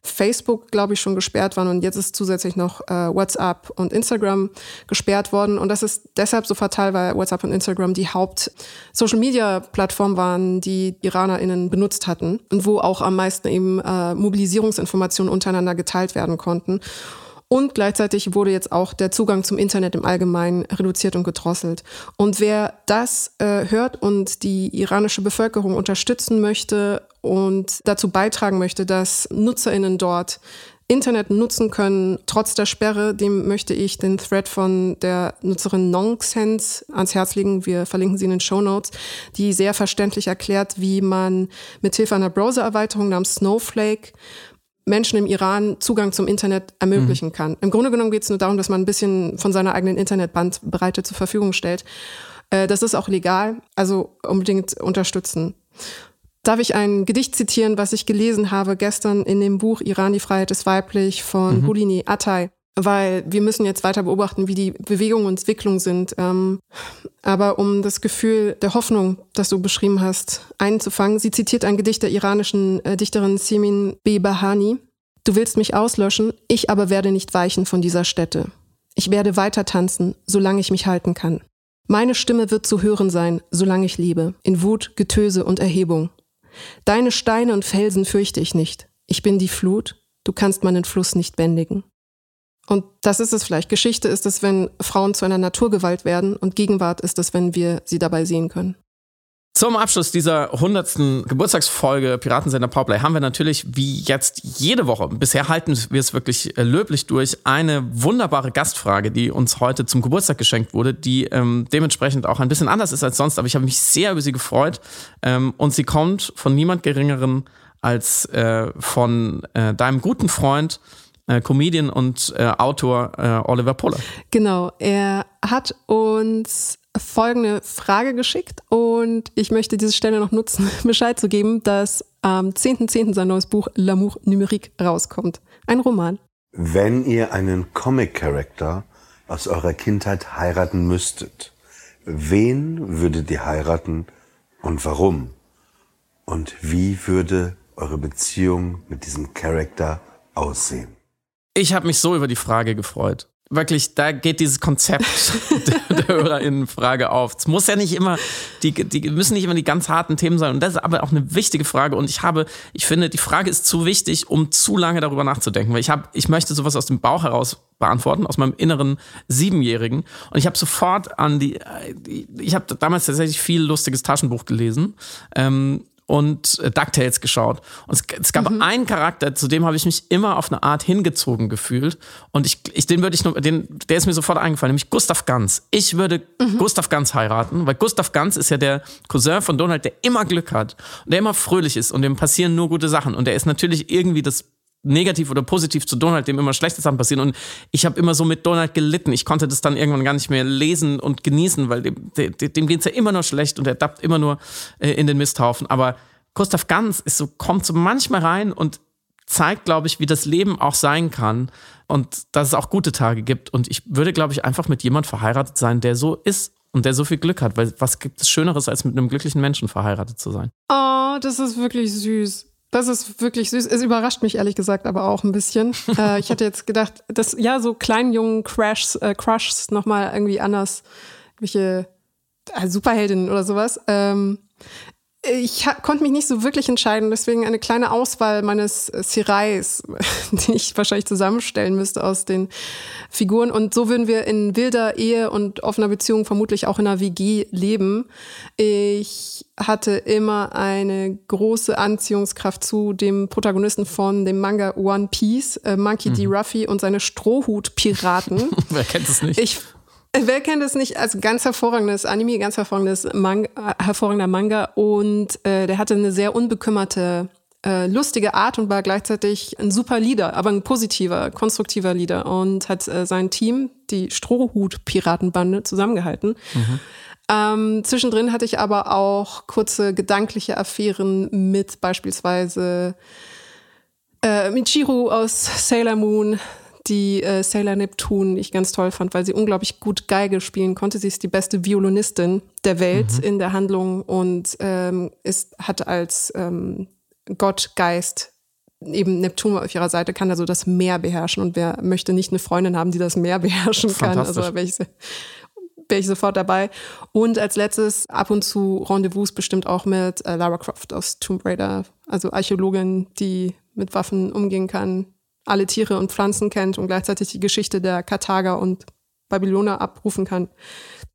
Facebook, glaube ich, schon gesperrt waren und jetzt ist zusätzlich noch äh, WhatsApp und Instagram gesperrt worden. Und das ist deshalb so fatal, weil WhatsApp und Instagram die Haupt-Social-Media-Plattform waren, die IranerInnen benutzt hatten und wo auch am meisten eben äh, Mobilisierungsinformationen untereinander geteilt werden konnten. Und gleichzeitig wurde jetzt auch der Zugang zum Internet im Allgemeinen reduziert und gedrosselt. Und wer das äh, hört und die iranische Bevölkerung unterstützen möchte und dazu beitragen möchte, dass Nutzerinnen dort Internet nutzen können, trotz der Sperre, dem möchte ich den Thread von der Nutzerin Nonsense ans Herz legen. Wir verlinken sie in den Show Notes, die sehr verständlich erklärt, wie man mithilfe einer Browser-Erweiterung namens Snowflake Menschen im Iran Zugang zum Internet ermöglichen mhm. kann. Im Grunde genommen geht es nur darum, dass man ein bisschen von seiner eigenen Internetbandbreite zur Verfügung stellt. Äh, das ist auch legal, also unbedingt unterstützen. Darf ich ein Gedicht zitieren, was ich gelesen habe gestern in dem Buch Iran, die Freiheit ist weiblich von mhm. Bulini Atay? Weil wir müssen jetzt weiter beobachten, wie die Bewegungen und Entwicklungen sind. Ähm, aber um das Gefühl der Hoffnung, das du beschrieben hast, einzufangen, sie zitiert ein Gedicht der iranischen äh, Dichterin Simin Behbahani. Du willst mich auslöschen, ich aber werde nicht weichen von dieser Stätte. Ich werde weiter tanzen, solange ich mich halten kann. Meine Stimme wird zu hören sein, solange ich lebe, in Wut, Getöse und Erhebung. Deine Steine und Felsen fürchte ich nicht. Ich bin die Flut, du kannst meinen Fluss nicht bändigen. Und das ist es vielleicht. Geschichte ist es, wenn Frauen zu einer Naturgewalt werden und Gegenwart ist es, wenn wir sie dabei sehen können. Zum Abschluss dieser 100. Geburtstagsfolge Piratensender Powerplay haben wir natürlich wie jetzt jede Woche, bisher halten wir es wirklich äh, löblich durch, eine wunderbare Gastfrage, die uns heute zum Geburtstag geschenkt wurde, die ähm, dementsprechend auch ein bisschen anders ist als sonst, aber ich habe mich sehr über sie gefreut ähm, und sie kommt von niemand Geringeren als äh, von äh, deinem guten Freund, äh, Comedian und äh, Autor äh, Oliver Poller. Genau, er hat uns folgende Frage geschickt und ich möchte diese Stelle noch nutzen, (laughs) Bescheid zu geben, dass am 10.10. .10. sein neues Buch L'amour numérique rauskommt. Ein Roman. Wenn ihr einen Comic-Character aus eurer Kindheit heiraten müsstet, wen würdet ihr heiraten und warum? Und wie würde eure Beziehung mit diesem Charakter aussehen? Ich habe mich so über die Frage gefreut. Wirklich, da geht dieses Konzept (laughs) der, der HörerInnen-Frage auf. Es muss ja nicht immer, die, die müssen nicht immer die ganz harten Themen sein. Und das ist aber auch eine wichtige Frage. Und ich habe, ich finde, die Frage ist zu wichtig, um zu lange darüber nachzudenken. Weil ich habe, ich möchte sowas aus dem Bauch heraus beantworten, aus meinem inneren Siebenjährigen. Und ich habe sofort an die, ich habe damals tatsächlich viel lustiges Taschenbuch gelesen. Ähm, und äh, DuckTales geschaut. Und es, es gab mhm. einen Charakter, zu dem habe ich mich immer auf eine Art hingezogen gefühlt. Und ich, ich den würde ich nur, den, der ist mir sofort eingefallen, nämlich Gustav Ganz. Ich würde mhm. Gustav Ganz heiraten, weil Gustav Ganz ist ja der Cousin von Donald, der immer Glück hat und der immer fröhlich ist und dem passieren nur gute Sachen. Und der ist natürlich irgendwie das negativ oder positiv zu Donald, dem immer schlechte Sachen passieren. Und ich habe immer so mit Donald gelitten. Ich konnte das dann irgendwann gar nicht mehr lesen und genießen, weil dem, dem, dem geht es ja immer nur schlecht und er dappt immer nur äh, in den Misthaufen. Aber Gustav Ganz ist so, kommt so manchmal rein und zeigt, glaube ich, wie das Leben auch sein kann und dass es auch gute Tage gibt. Und ich würde, glaube ich, einfach mit jemand verheiratet sein, der so ist und der so viel Glück hat. Weil was gibt es Schöneres, als mit einem glücklichen Menschen verheiratet zu sein? Oh, das ist wirklich süß. Das ist wirklich süß. Es überrascht mich ehrlich gesagt aber auch ein bisschen. (laughs) äh, ich hätte jetzt gedacht, dass ja so kleinen jungen Crashs, äh, Crushs nochmal irgendwie anders, welche äh, Superheldinnen oder sowas. Ähm, ich konnte mich nicht so wirklich entscheiden, deswegen eine kleine Auswahl meines Sirais, (laughs) die ich wahrscheinlich zusammenstellen müsste aus den Figuren. Und so würden wir in wilder Ehe und offener Beziehung vermutlich auch in einer WG leben. Ich hatte immer eine große Anziehungskraft zu dem Protagonisten von dem Manga One Piece, äh, Monkey mhm. D. Ruffy und seine Strohhut-Piraten. (laughs) Wer kennt es nicht? Ich Wer kennt es nicht als ganz hervorragendes Anime, ganz hervorragendes Manga, hervorragender Manga und äh, der hatte eine sehr unbekümmerte, äh, lustige Art und war gleichzeitig ein super Leader, aber ein positiver, konstruktiver Leader und hat äh, sein Team, die Strohhut-Piratenbande, zusammengehalten. Mhm. Ähm, zwischendrin hatte ich aber auch kurze gedankliche Affären mit beispielsweise äh, Michiru aus Sailor Moon, die äh, Sailor Neptune ich ganz toll fand, weil sie unglaublich gut Geige spielen konnte. Sie ist die beste Violinistin der Welt mhm. in der Handlung und ähm, ist, hat als ähm, Gott, Geist eben Neptun auf ihrer Seite, kann also das Meer beherrschen. Und wer möchte nicht eine Freundin haben, die das Meer (laughs) beherrschen kann? Also wäre ich, wär ich sofort dabei. Und als letztes ab und zu Rendezvous bestimmt auch mit äh, Lara Croft aus Tomb Raider, also Archäologin, die mit Waffen umgehen kann, alle Tiere und Pflanzen kennt und gleichzeitig die Geschichte der Karthager und Babyloner abrufen kann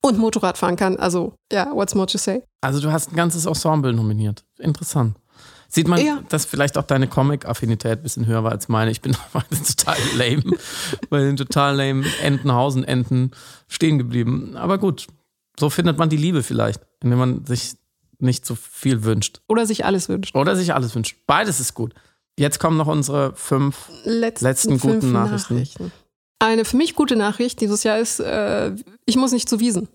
und Motorrad fahren kann. Also, ja, yeah, what's more to say? Also, du hast ein ganzes Ensemble nominiert. Interessant. Sieht man, ja. dass vielleicht auch deine Comic-Affinität ein bisschen höher war als meine. Ich bin (laughs) total lame, bei den total lame Entenhausen-Enten stehen geblieben. Aber gut, so findet man die Liebe vielleicht, indem man sich nicht so viel wünscht. Oder sich alles wünscht. Oder sich alles wünscht. Beides ist gut. Jetzt kommen noch unsere fünf letzten, letzten guten fünf Nachrichten. Nachrichten. Eine für mich gute Nachricht dieses Jahr ist, äh, ich muss nicht zu Wiesen.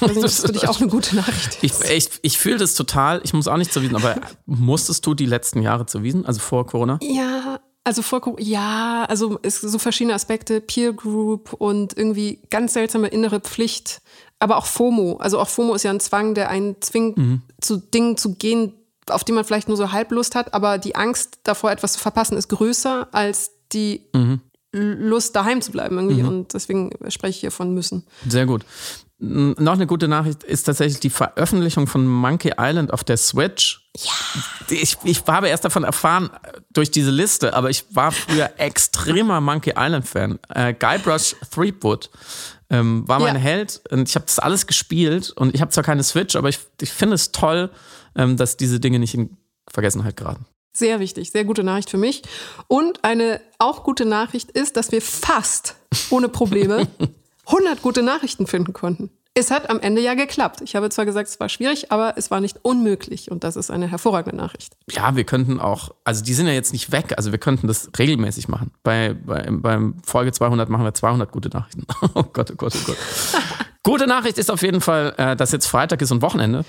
Also (laughs) das ist für dich auch eine gute Nachricht. Ich, ich, ich fühle das total. Ich muss auch nicht zu Wiesen, aber musstest du die letzten Jahre zu Wiesen, also vor Corona? Ja, also vor Corona, ja, also es so verschiedene Aspekte, Peer Group und irgendwie ganz seltsame innere Pflicht, aber auch FOMO. Also auch FOMO ist ja ein Zwang, der einen zwingt, mhm. zu Dingen zu gehen, auf die man vielleicht nur so halb Lust hat, aber die Angst davor, etwas zu verpassen, ist größer als die mhm. Lust, daheim zu bleiben irgendwie. Mhm. Und deswegen spreche ich hier von müssen. Sehr gut. Noch eine gute Nachricht ist tatsächlich die Veröffentlichung von Monkey Island auf der Switch. Ja. Ich, ich habe erst davon erfahren, durch diese Liste, aber ich war früher (laughs) extremer Monkey Island-Fan. Äh, Guybrush Threepwood ähm, war mein ja. Held und ich habe das alles gespielt und ich habe zwar keine Switch, aber ich, ich finde es toll, dass diese Dinge nicht in Vergessenheit geraten. Sehr wichtig, sehr gute Nachricht für mich. Und eine auch gute Nachricht ist, dass wir fast ohne Probleme (laughs) 100 gute Nachrichten finden konnten. Es hat am Ende ja geklappt. Ich habe zwar gesagt, es war schwierig, aber es war nicht unmöglich und das ist eine hervorragende Nachricht. Ja, wir könnten auch, also die sind ja jetzt nicht weg, also wir könnten das regelmäßig machen. Bei, bei beim Folge 200 machen wir 200 gute Nachrichten. (laughs) Oh Gott, oh Gott, oh Gott. (laughs) gute Nachricht ist auf jeden Fall, äh, dass jetzt Freitag ist und Wochenende.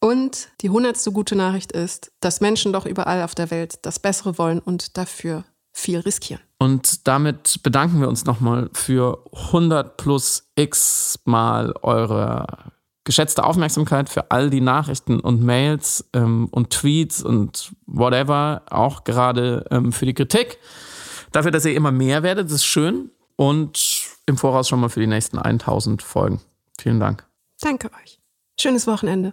Und die hundertste gute Nachricht ist, dass Menschen doch überall auf der Welt das Bessere wollen und dafür viel riskieren. Und damit bedanken wir uns nochmal für 100 plus x mal eure geschätzte Aufmerksamkeit für all die Nachrichten und Mails ähm, und Tweets und whatever, auch gerade ähm, für die Kritik. Dafür, dass ihr immer mehr werdet, das ist schön. Und im Voraus schon mal für die nächsten 1000 Folgen. Vielen Dank. Danke euch. Schönes Wochenende.